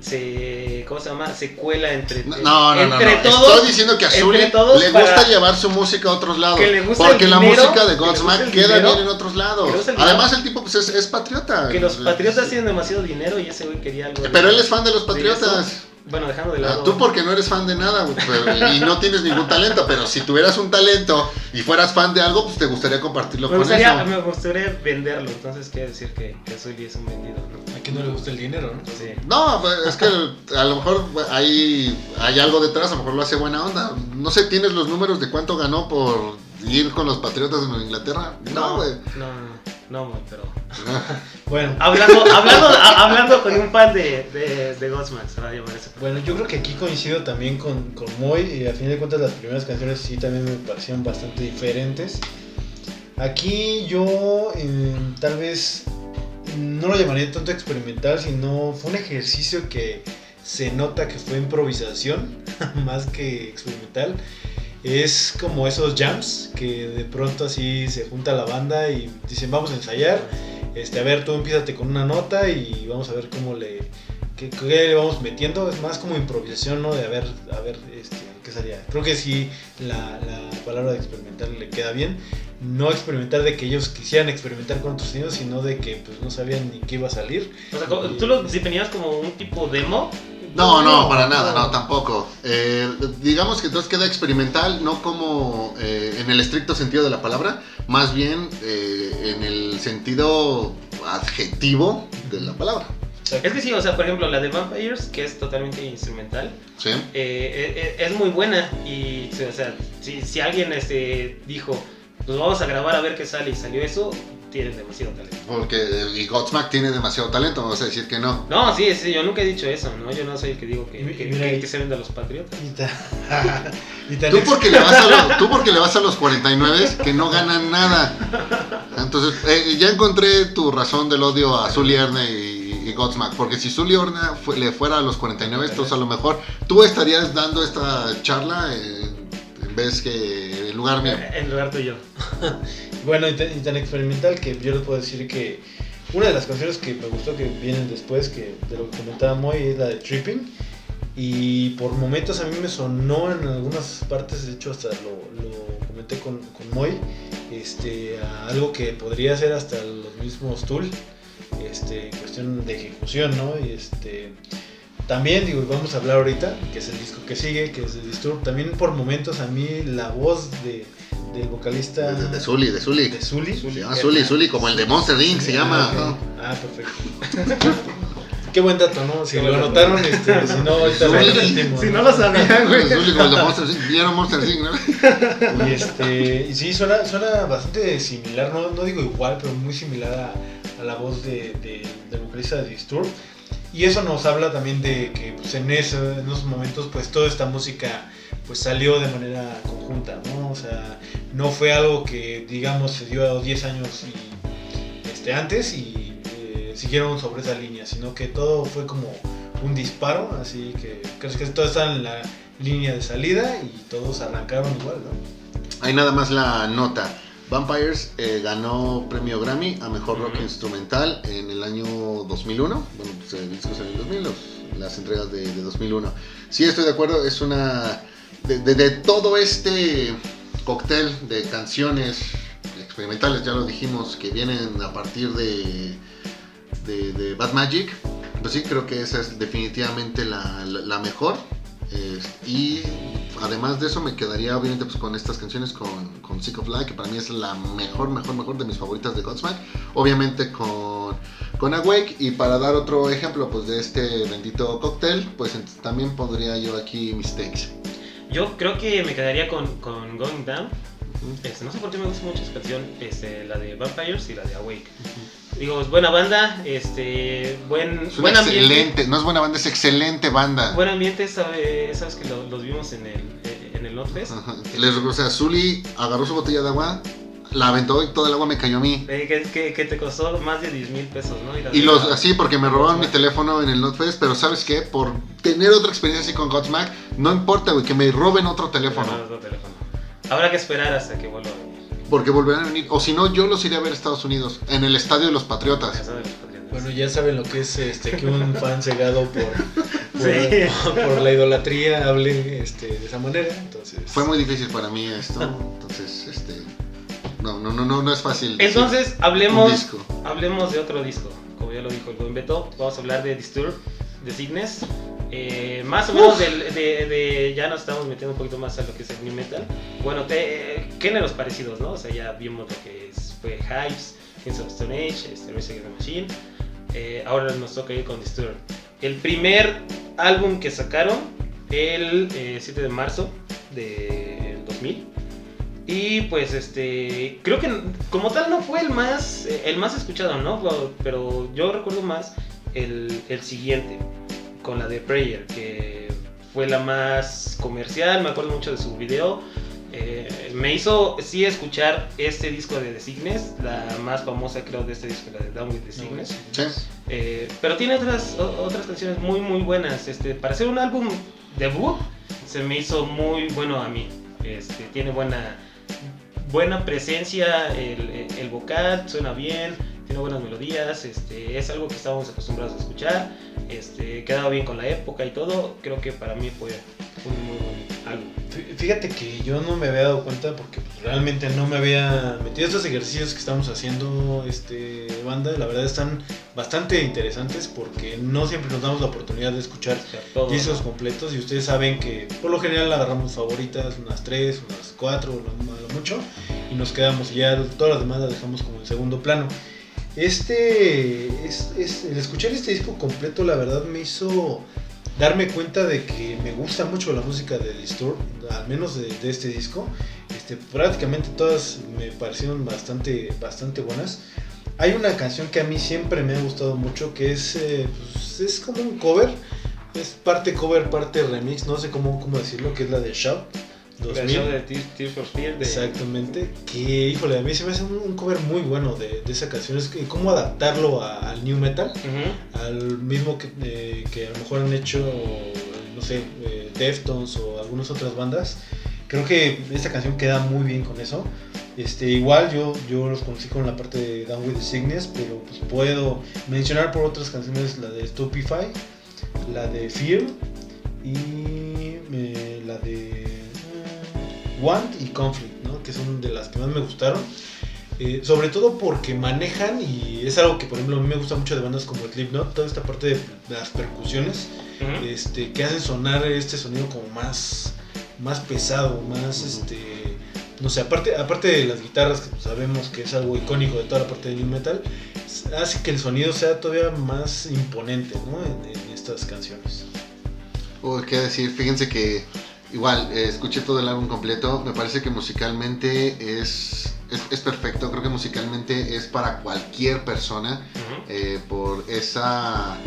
se, ¿cómo se llama? Se cuela entre, No, no, no, entre no. todos. Estoy diciendo que a Zully le gusta llevar su música a otros lados. Porque la dinero, música de Godsmack queda dinero, bien en otros lados. el. Además, el tipo pues, es, es patriota. Que los patriotas tienen demasiado dinero y ese güey quería algo. de- Pero él es fan de los patriotas. Bueno, dejando de Ah, lado. tú porque no eres fan de nada güey, pero- y no tienes ningún talento, pero si tuvieras un talento y fueras fan de algo, pues te gustaría compartirlo me con gustaría, eso. me gustaría venderlo, entonces quiere decir que, que Zully es un vendido, ¿no? A quien no le gusta el dinero, ¿no? Sí. No, pues, es que a lo mejor hay, hay algo detrás, a lo mejor lo hace buena onda. No sé, ¿tienes los números de cuánto ganó por ir con los Patriotas de Inglaterra? No, güey. no, no, no, pero... Bueno, Hablando, hablando, a- hablando con un fan de, de, de Godsmack, se va a llamar ese bueno, yo creo que aquí coincido también con, con Moy y a fin de cuentas las primeras canciones sí también me parecieron bastante diferentes. Aquí yo eh, tal vez no lo llamaría tanto experimental, sino fue un ejercicio que se nota que fue improvisación más que experimental. Es como esos jams que de pronto así se junta la banda y dicen vamos a ensayar. Este, a ver, tú empiezate con una nota y vamos a ver cómo le, qué, le vamos metiendo. Es más como improvisación, ¿no? De a ver, a ver, este, qué salía. Creo que sí, la, la palabra de experimental le queda bien. No experimentar de que ellos quisieran experimentar con otros sonidos, sino de que pues no sabían ni qué iba a salir. O sea, tú lo definías como un tipo demo. No, no, para nada, no, tampoco. Eh, digamos que entonces queda experimental, no como eh, en el estricto sentido de la palabra, más bien eh, en el sentido adjetivo de la palabra. Es que sí, o sea, por ejemplo, la de Vampires, que es totalmente instrumental, ¿Sí? eh, eh, eh, es muy buena. Y, o sea, si, si alguien este, dijo, pues vamos a grabar a ver qué sale y salió eso, tienen demasiado talento. Porque y Godsmack tiene demasiado talento, no vas a decir que no. No, sí, sí, yo nunca he dicho eso, ¿no? Yo no soy el que digo que, Y mi- que, y mira que- ahí. que se venda a los patriotas. Y ta- y tan Tú porque, le vas a los, tú porque le vas a los 49 que no ganan nada. Entonces, eh, ya encontré tu razón del odio a Zully Erne y, y Godsmack. Porque si Zully Erne fue- le fuera a los 49, entonces a lo mejor tú estarías dando esta charla en, en vez que en lugar mío. En lugar tuyo. Bueno, y tan, y tan experimental que yo les puedo decir que una de las canciones que me gustó que vienen después, que de lo que comentaba Moy, es la de Tripping. Y por momentos a mí me sonó en algunas partes, de hecho hasta lo, comenté con, con Moy, este, algo que podría ser hasta los mismos Tool, este, en cuestión de ejecución, ¿no? Y este, también, digo, vamos a hablar ahorita, que es el disco que sigue, que es de Disturb. También por momentos a mí la voz de, del vocalista De, de Zully, de Zully. de Zully. Se llama Zully, Zully, como el de Monster Inc. se llama. Ah, ok. Ah, perfecto. Qué buen dato, ¿no? Si lo anotaron, este, si no, ahorita Zully. Si ¿no? no lo sabían, güey. Zully como el de Monster Inc. ¿Vieron Monster Inc. no? Y este, y sí, suena, suena bastante similar, no, no digo igual, pero muy similar a, a la voz de, de, del vocalista de Disturb. Y eso nos habla también de que pues, en, eso, en esos momentos pues toda esta música pues salió de manera conjunta, ¿no? O sea, no fue algo que digamos se dio a 10 años y, este, antes y eh, siguieron sobre esa línea, sino que todo fue como un disparo, así que creo que todo está en la línea de salida y todos arrancaron igual, ¿no? Hay nada más la nota. Vampires eh, ganó premio Grammy a mejor rock instrumental en el año 2001. Bueno, pues el disco salió en 2000, los- las entregas de, de 2001. Sí, estoy de acuerdo, es una. De, de- de todo este cóctel de canciones experimentales, ya lo dijimos, que vienen a partir de, de, Bad Magic, pues sí, creo que esa es definitivamente la, mejor. Y además de eso me quedaría obviamente pues con estas canciones con, con Sick of Life, que para mí es la mejor, mejor, mejor de mis favoritas de Godsmack. Obviamente con, Awake y para dar otro ejemplo pues de este bendito cóctel, pues también pondría yo aquí Mistakes. Yo creo que me quedaría con, con Going Down. Este, no sé por qué me gusta mucho esa canción, este, la de Vampires y la de Awake. Digo, es buena banda, este, buen, Es buen ambiente. excelente, no es buena banda, es excelente banda. Buen ambiente, sabe- sabes que lo- los vimos en el, en el. Les, o sea, Zully agarró su botella de agua, la aventó y todo el agua me cayó a mí. Que, que- que te costó más de 10 mil pesos, ¿no? Y los así porque me robaron mi teléfono en el Notfest, pero ¿sabes qué? Por tener otra experiencia así con Godsmack, no importa, güey, que me roben otro teléfono. Ajá, otro teléfono. Habrá que esperar hasta que vuelva a venir. Porque volverán a venir. O si no, yo los iré a ver a Estados Unidos, en el estadio de los Patriotas. Casa de los Patriotas. Bueno, ya saben lo que es este que un fan cegado por, por, Sí. por la idolatría hable este, de esa manera. Entonces, Fue muy difícil para mí esto, entonces. No, no, no, no, no es fácil. decir Entonces, un hablemos, disco. hablemos de otro disco. Como ya lo dijo el buen Beto, vamos a hablar de Disturb, de Cygnus. Eh, más o menos del- de, de- ya nos estamos metiendo un poquito más a lo que es el new metal. Bueno, te- géneros parecidos, ¿no? O sea, ya vimos lo que es, fue Hives, Kings of Stone Age, este, the Machine. Eh, ahora nos toca ir con Disturbed. El primer álbum que sacaron el eh, 7 de marzo del 2000. Y pues este, creo que como tal no fue el más, el más escuchado, ¿no? Pero- yo recuerdo más el, el siguiente, con la de Prayer, que fue la más comercial, me acuerdo mucho de su video. Eh, me hizo sí escuchar este disco de The Sickness, la más famosa creo de este disco, la de Down with the Sickness. Sí. Eh, pero tiene otras, o- otras canciones muy muy buenas. Este, para ser un álbum debut, se me hizo muy bueno a mí. Este, tiene buena, buena presencia, el, el vocal suena bien, tiene buenas melodías, este, es algo que estábamos acostumbrados a escuchar, este, quedaba bien con la época y todo. Creo que para mí fue un muy buen álbum. Fí- Fíjate que yo no me había dado cuenta porque pues, realmente no me había metido estos ejercicios que estamos haciendo este banda. La verdad están bastante interesantes porque no siempre nos damos la oportunidad de escuchar todo, discos ¿no? completos y ustedes saben que por lo general agarramos favoritas, unas tres, unas cuatro, a lo mucho, y nos quedamos ya todas las demás las dejamos como en segundo plano. Este, es, el escuchar este disco completo la verdad me hizo darme cuenta de que me gusta mucho la música de Disturbed, al menos de, este disco. Este, prácticamente todas me parecieron bastante, bastante buenas. Hay una canción que a mí siempre me ha gustado mucho que es, eh, pues, es como un cover. Es parte cover, parte remix, no sé cómo, cómo decirlo, que es la de Shout 2000. show de Tears for Fears Exactamente. Que, híjole, a mí se me hace un, un cover muy bueno de, de esa canción. Es que cómo adaptarlo a- al new metal, al mismo que, eh, que a lo mejor han hecho, no sé, eh, Deftones o algunas otras bandas. Creo que esta canción queda muy bien con eso. Este, igual yo, yo los conocí con la parte de Down with the Sickness, pero pues puedo mencionar por otras canciones la de Stupefy, la de Fear y eh, la de Want y Conflict, ¿no? que son de las que más me gustaron. Eh, sobre todo porque manejan, y es algo que por ejemplo a mí me gusta mucho de bandas como Slipknot, toda esta parte de, de las percusiones, Ujú. este, que hacen sonar este sonido como más, más pesado, más este, no sé, aparte, aparte de las guitarras que sabemos que es algo icónico de toda la parte de new metal, hace que el sonido sea todavía más imponente, ¿no? En, en estas canciones. Uy, qué decir, fíjense que igual eh, escuché todo el álbum completo, me parece que musicalmente es, es, es perfecto, creo que musicalmente es para cualquier persona eh, por esa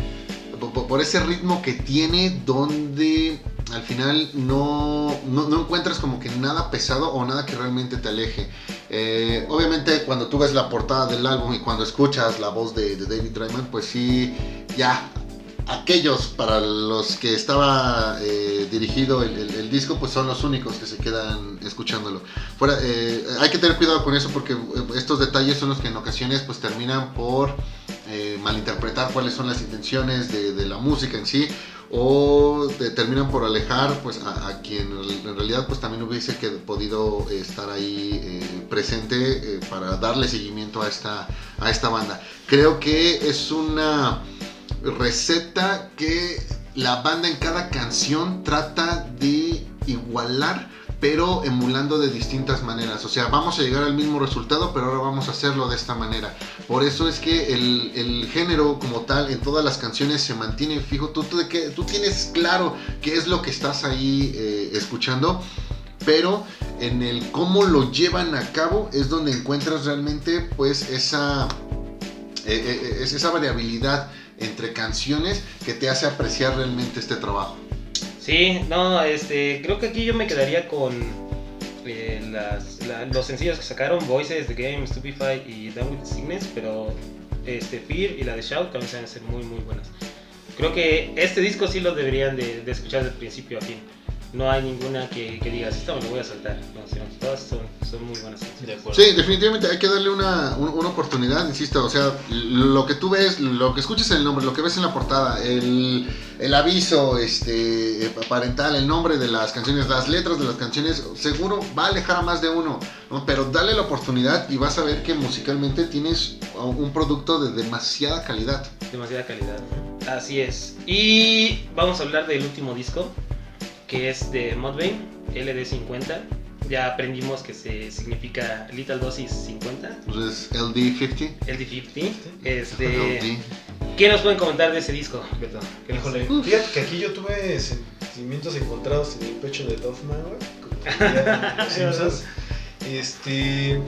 por, ese ritmo que tiene donde al final no, no, no encuentras como que nada pesado o nada que realmente te aleje. Eh, obviamente cuando tú ves la portada del álbum y cuando escuchas la voz de, de David Drayman, pues sí, ya aquellos para los que estaba eh, dirigido el, disco, pues son los únicos que se quedan escuchándolo. Fuera, eh, hay que tener cuidado con eso porque eh, estos detalles son los que en ocasiones pues terminan por malinterpretar cuáles son las intenciones de, la música en sí o te- terminan por alejar pues a, quien en realidad pues también hubiese podido estar ahí presente para darle seguimiento a esta, a esta banda. Creo que es una receta que la banda en cada canción trata de igualar, pero emulando de distintas maneras. O sea, vamos a llegar al mismo resultado, pero ahora vamos a hacerlo de esta manera. Por eso es que el, el género como tal en todas las canciones se mantiene fijo. Tú, tú, tú tienes claro qué es lo que estás ahí eh, escuchando. Pero en el cómo lo llevan a cabo es donde encuentras realmente pues esa, eh, eh, es esa variabilidad entre canciones que te hace apreciar realmente este trabajo. Sí, no, este, creo que aquí yo me quedaría con eh, las- la- los sencillos que sacaron, Voices, The Game, Stupefy y Down with Sickness, pero este, Fear y la de Shout también se van a ser muy, muy buenas. Creo que este disco sí lo deberían de, de escuchar desde principio a fin. No hay ninguna que, que digas, esta me la voy a saltar. No, sino todas son, son muy buenas. De acuerdo. Sí, definitivamente hay que darle una, un- una oportunidad, insisto, o sea, lo que tú ves, lo que escuches en el nombre, lo que ves en la portada, el, el aviso este, parental, el nombre de las canciones, las letras de las canciones, seguro va a alejar a más de uno, ¿no? pero dale la oportunidad y vas a ver que musicalmente tienes un producto de demasiada calidad. demasiada calidad. Así es. Y vamos a hablar del último disco, que es de Mudvayne, LD50. Ya aprendimos que se significa Little Dosis 50, Entonces, LD50. LD50. Este, LD. ¿Qué nos pueden comentar de ese disco, Beto? ¿Qué nos- Híjole, fíjate que aquí yo tuve sentimientos encontrados en el pecho de Duffman, güey. Este,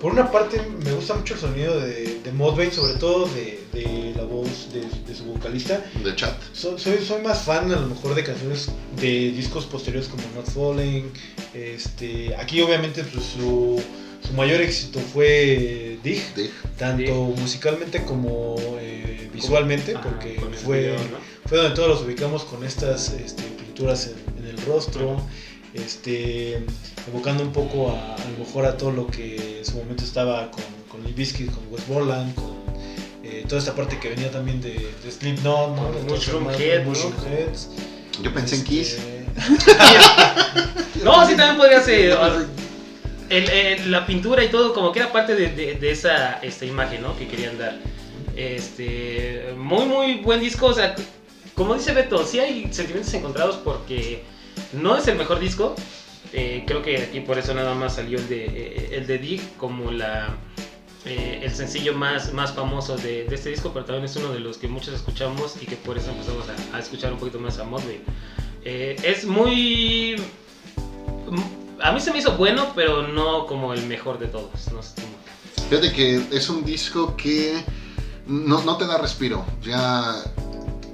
por una parte me gusta mucho el sonido de, de Mudvayne, sobre todo de, de la voz de, de su vocalista. De chat. So- soy, soy más fan a lo mejor de canciones de discos posteriores como Not Falling. Este, aquí obviamente pues, su, su mayor éxito fue Dig, Dig. tanto Dig. musicalmente como eh, visualmente, Ajá, porque fue, video, ¿no? fue donde todos los ubicamos con estas este, pinturas en, en el rostro, este, evocando un poco a, a lo mejor a todo lo que en su momento estaba con, con Limp Bizkit, con West Borland, con eh, toda esta parte que venía también de, de Slipknot, ¿no? Con De Mushroom Head, ¿no? Mushroom Heads. Yo pensé en Kiss. Este, No, sí, también podría ser. el- el- la pintura y todo, como que era parte de, de- de esa esta imagen ¿no? que querían dar. Este, muy, muy buen disco. O sea, como dice Beto, sí hay sentimientos encontrados porque no es el mejor disco. Eh, creo que aquí por eso nada más salió el de, eh, el de Dig como la, eh, el sencillo más, más famoso de, este disco, pero también es uno de los que muchos escuchamos y que por eso empezamos a, escuchar un poquito más a Mudvayne. Eh, es muy... A mí se me hizo bueno, pero no como el mejor de todos. No sé. Fíjate que es un disco que no, no te da respiro. Ya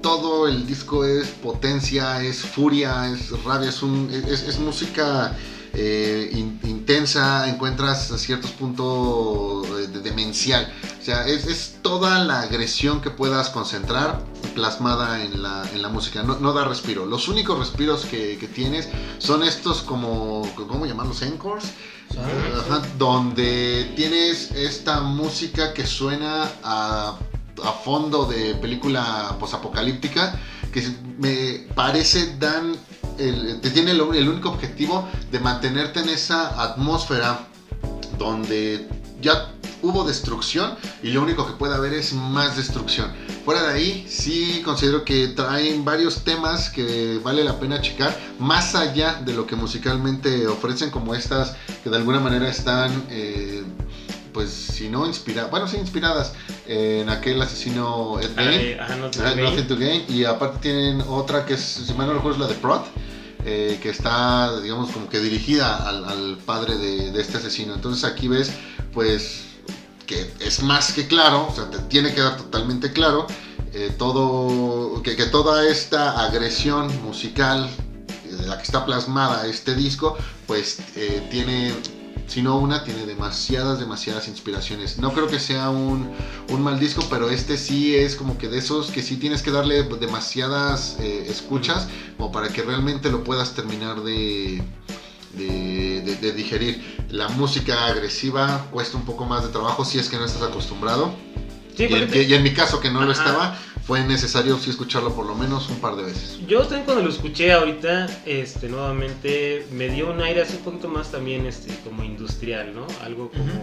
todo el disco es potencia, es furia, es rabia, es, un, es, es música eh, in- intensa, encuentras a ciertos puntos eh, de- demencial. O sea, es, es toda la agresión que puedas concentrar plasmada en la, en la música. No, no da respiro. Los únicos respiros que, que tienes son estos como, ¿cómo llamarlos? Encores. Ajá, donde tienes esta música que suena a, a fondo de película posapocalíptica que me parece dan el, tiene el, el único objetivo de mantenerte en esa atmósfera donde ya hubo destrucción y lo único que puede haber es más destrucción. Fuera de ahí, sí considero que traen varios temas que vale la pena checar, más allá de lo que musicalmente ofrecen, como estas que de alguna manera están, eh, pues, si no inspiradas, bueno, sí inspiradas en aquel asesino Ed no veí. Nothing to Gain. Y aparte tienen otra que es, si mal no recuerdo, es la de Prod. eh, que está, digamos, como que dirigida al, al padre de, de este asesino. Entonces aquí ves, pues, que es más que claro, o sea, te tiene que dar totalmente claro eh, todo, que, que toda esta agresión musical de la que está plasmada este disco, pues eh, tiene, si no una, tiene demasiadas, demasiadas inspiraciones. No creo que sea un, un mal disco, pero este sí es como que de esos que sí tienes que darle demasiadas eh, escuchas como para que realmente lo puedas terminar de, de, de- de digerir. La música agresiva cuesta un poco más de trabajo si es que no estás acostumbrado. Sí, y, en, te- y en mi caso que no lo estaba, fue necesario sí escucharlo por lo menos un par de veces. Yo también cuando lo escuché ahorita, este, nuevamente, me dio un aire así un poquito más también, este, como industrial, ¿no? Algo como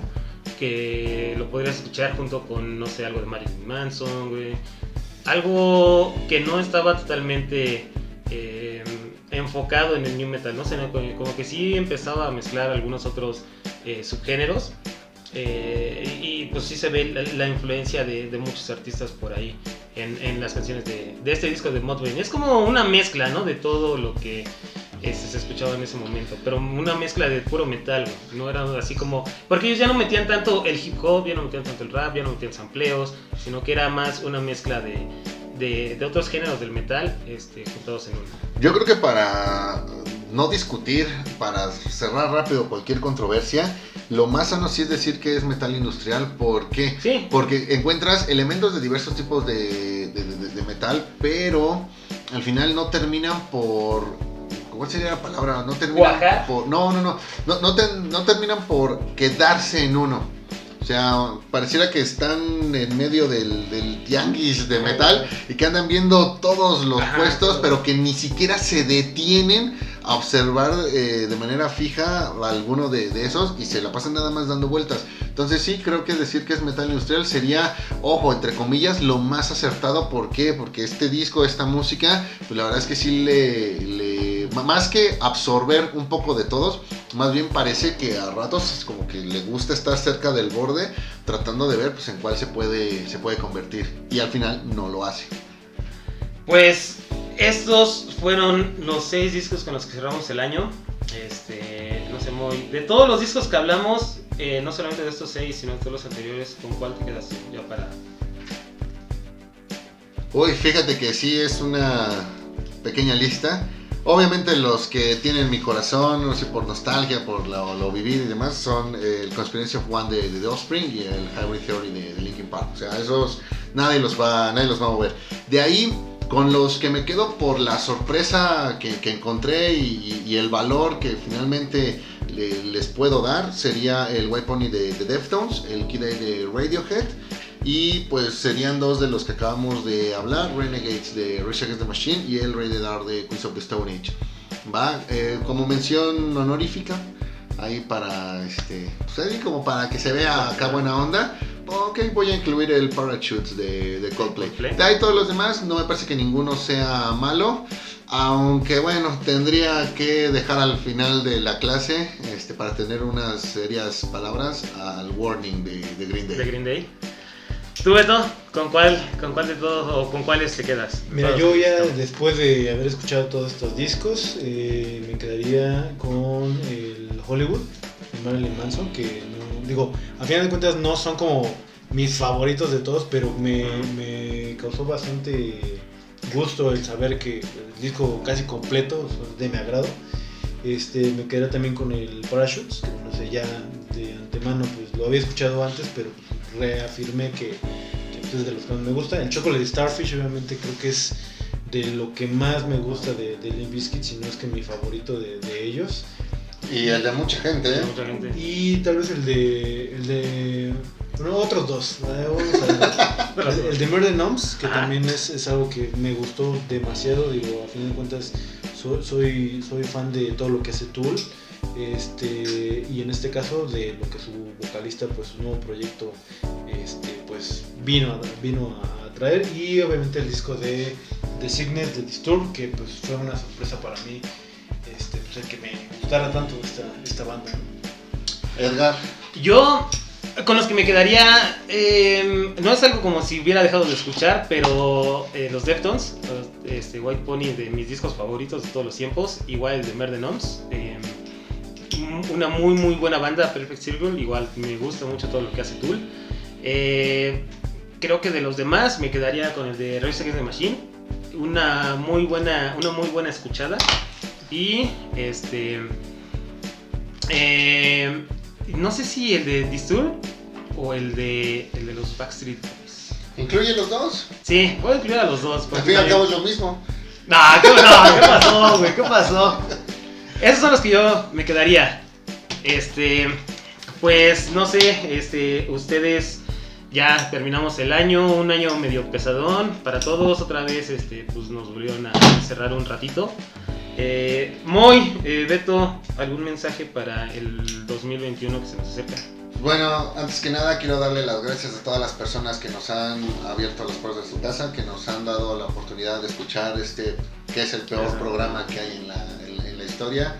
que lo podrías escuchar junto con, no sé, algo de Marilyn Manson, güey. Algo que no estaba totalmente eh, enfocado en el new metal, ¿no? Como que sí empezaba a mezclar algunos otros eh, subgéneros. Eh, y pues sí se ve la, la influencia de, de muchos artistas por ahí en, en las canciones de, de este disco de Mudvayne. Es como una mezcla, ¿no? De todo lo que este, se escuchaba en ese momento, pero una mezcla de puro metal, no era así como... Porque ellos ya no metían tanto el hip hop, ya no metían tanto el rap, ya no metían sampleos, sino que era más una mezcla de, de, de otros géneros del metal este, juntados en uno. Yo creo que para no discutir, para cerrar rápido cualquier controversia, lo más sano sí es decir que es metal industrial. ¿Por qué? Sí, Porque encuentras elementos de diversos tipos de, de- de- de metal, pero al final no terminan por ¿Cuál sería la palabra? No terminan ¿Cuajar? por. No, no, no. No, no, ten- no terminan por quedarse en uno. O sea, pareciera que están en medio del, del tianguis de metal y que andan viendo todos los puestos, pero que ni siquiera se detienen observar eh, de manera fija alguno de, esos y se la pasan nada más dando vueltas. Entonces sí, creo que decir que es metal industrial sería, ojo, entre comillas, lo más acertado. ¿Por qué? Porque este disco, esta música, pues la verdad es que sí le, le- más que absorber un poco de todos, más bien parece que a ratos es como que le gusta estar cerca del borde, tratando de ver pues en cuál se puede, se puede convertir. Y al final no lo hace. Pues estos fueron los seis discos con los que cerramos el año. Este, no sé, muy. De todos los discos que hablamos, eh, no solamente de estos seis, sino de todos los anteriores, ¿con cuál te quedas ya para. Uy, fíjate que sí es una pequeña lista. Obviamente los que tienen mi corazón, no sé, por nostalgia, por lo, lo vivido y demás, son eh, el Conspiracy of One de, de The Offspring y el Hybrid Theory de, de Linkin Park. O sea, esos nadie los va, nadie los va a mover. De ahí, con los que me quedo por la sorpresa que, encontré y, el valor que finalmente le- les puedo dar, sería el White Pony de, de Deftones, el Kid de Radiohead y pues serían dos de los que acabamos de hablar, Renegades de Rage Against the Machine y el Rey de Dar de Queens of the Stone Age. Va, eh, como mención honorífica, ahí para este, pues ahí como para que se vea acá buena onda. Ok, voy a incluir el Parachutes de, de Coldplay. Coldplay. De ahí todos los demás, no me parece que ninguno sea malo. Aunque bueno, tendría que dejar al final de la clase este, para tener unas serias palabras al warning de, de Green Day. de Green Day. ¿Tú, Beto? ¿Con cuál, con cuál de todos o con cuáles te quedas? Mira, Todos yo ya después de haber escuchado todos estos discos, eh, me quedaría con el Hollywood de Marilyn Manson, que no, digo, a final de cuentas no son como mis favoritos de todos, pero me, me causó bastante gusto el saber que el disco casi completo de mi agrado. Este, me quedaría también con el Parachutes, que no sé, ya de antemano pues lo había escuchado antes, pero pues, reafirmé que, que es de los que más me gusta. El Chocolate Starfish obviamente creo que es de lo que más me gusta de, de Limp Bizkit, si no es que mi favorito de, de ellos. Y el de mucha gente, ¿eh? Mucha gente. Y tal vez el de... El de bueno, otros dos. ¿vale? Vamos a ver. El, el de Murder Noms, que Ajá. también es, es algo que me gustó demasiado. Digo, a fin de cuentas, soy, soy, soy fan de todo lo que hace Tool. Este, y en este caso, de lo que su vocalista, pues su nuevo proyecto, este, pues vino, a- vino a traer. Y obviamente el disco de The Sickness de Disturb, que pues fue una sorpresa para mí. Este, pues, el que me gustara tanto esta, esta banda. Edgar. Yo, con los que me quedaría, eh, no es algo como si hubiera dejado de escuchar, pero eh, los Deftones, los, este, White Pony de mis discos favoritos de todos los tiempos, igual el de Murder Noms, eh, una muy muy buena banda, Perfect Circle, igual me gusta mucho todo lo que hace Tool. Eh, creo que de los demás me quedaría con el de Rage Against the Machine, una muy buena, una muy buena escuchada y este... Eh, no sé si el de Disturb o el de, el de los Backstreet Boys. ¿Incluye los dos? Sí, voy a incluir a los dos. Al fin y al también- cabo es lo mismo. No, ¿qué, no, ¿qué pasó, güey? ¿Qué pasó? Esos son los que yo me quedaría. Este, pues no sé, este, ustedes ya terminamos el año, un año medio pesadón para todos. Otra vez, este, pues nos volvieron a cerrar un ratito. Eh, Moy, eh, Beto, ¿algún mensaje para el 2021 que se nos acerca? Bueno, antes que nada quiero darle las gracias a todas las personas que nos han abierto las puertas de su casa, que nos han dado la oportunidad de escuchar este, que es el peor programa que hay en la, en- en la historia.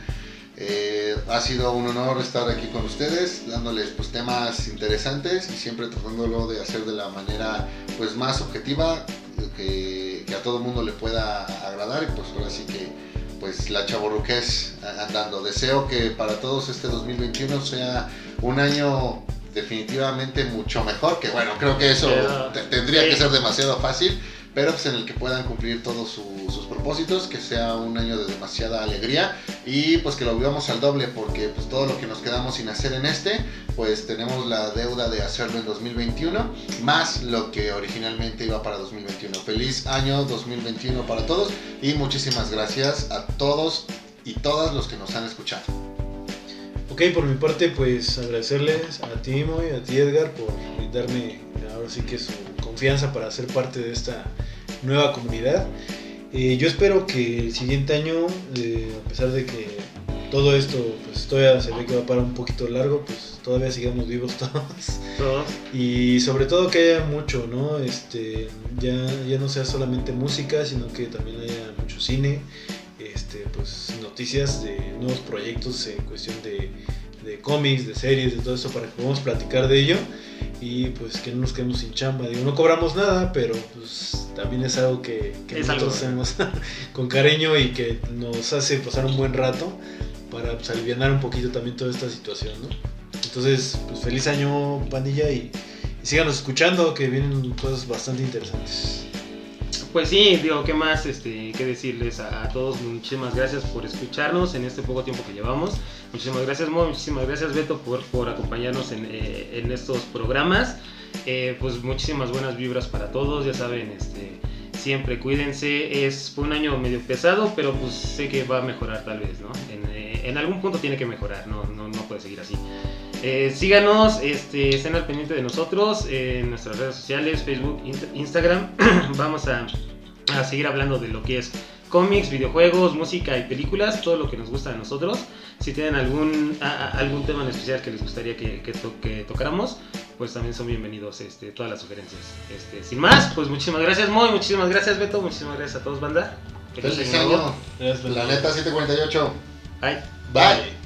Eh, ha sido un honor estar aquí con ustedes, dándoles pues, temas interesantes y siempre tratándolo de hacer de la manera pues, más objetiva, que, que a todo el mundo le pueda agradar. Y pues ahora sí que pues la chaborruqués andando. Deseo que para todos este 2021 sea un año definitivamente mucho mejor, que bueno, creo que eso Pero- tendría que ser demasiado fácil, pero pues en el que puedan cumplir todos su- sus propósitos, que sea un año de demasiada alegría y pues que lo vivamos al doble, porque pues todo lo que nos quedamos sin hacer en este, pues tenemos la deuda de hacerlo en 2021, más lo que originalmente iba para 2021. Feliz año 2021 para todos y muchísimas gracias a todos y todas los que nos han escuchado. Ok, por mi parte, pues agradecerles a ti, Moy, a ti, Edgar, por brindarme ahora sí que su confianza para ser parte de esta nueva comunidad. Eh, yo espero que el siguiente año, eh, a pesar de que todo esto pues todavía se ve que va para un poquito largo, pues todavía sigamos vivos todos. Todos. Y sobre todo que haya mucho, ¿no? Este, ya, ya no sea solamente música, sino que también haya mucho cine, este, pues noticias de nuevos proyectos en cuestión de, de cómics, de series, de todo eso, para que podamos platicar de ello y pues que no nos quedemos sin chamba. Digo, no cobramos nada, pero pues también es algo que, que Es nosotros algo. hacemos con cariño y que nos hace pasar un buen rato para pues, aliviar un poquito también toda esta situación, ¿no? Entonces, pues feliz año, pandilla, y, y síganos escuchando, que vienen cosas bastante interesantes. Pues sí, digo, ¿qué más este, que decirles a, todos? Muchísimas gracias por escucharnos en este poco tiempo que llevamos. Muchísimas gracias, Mo, muchísimas gracias, Beto, por, por acompañarnos en, eh, en estos programas. Eh, pues muchísimas buenas vibras para todos, ya saben, este, siempre cuídense. Es, fue un año medio pesado, pero pues sé que va a mejorar tal vez, ¿no? En, eh, en algún punto tiene que mejorar, no, no, no puede seguir así. Eh, síganos, este, estén al pendiente de nosotros en nuestras redes sociales, Facebook, Inst- Instagram. Vamos a, a seguir hablando de lo que es cómics, videojuegos, música y películas, todo lo que nos gusta de nosotros. Si tienen algún, a- a- algún tema en especial que les gustaría que, que to- que tocáramos, pues también son bienvenidos este, todas las sugerencias. Este, sin más, pues muchísimas gracias Moy, muchísimas gracias Beto, muchísimas gracias a todos banda. Feliz año Planeta 748. Bye. Bye.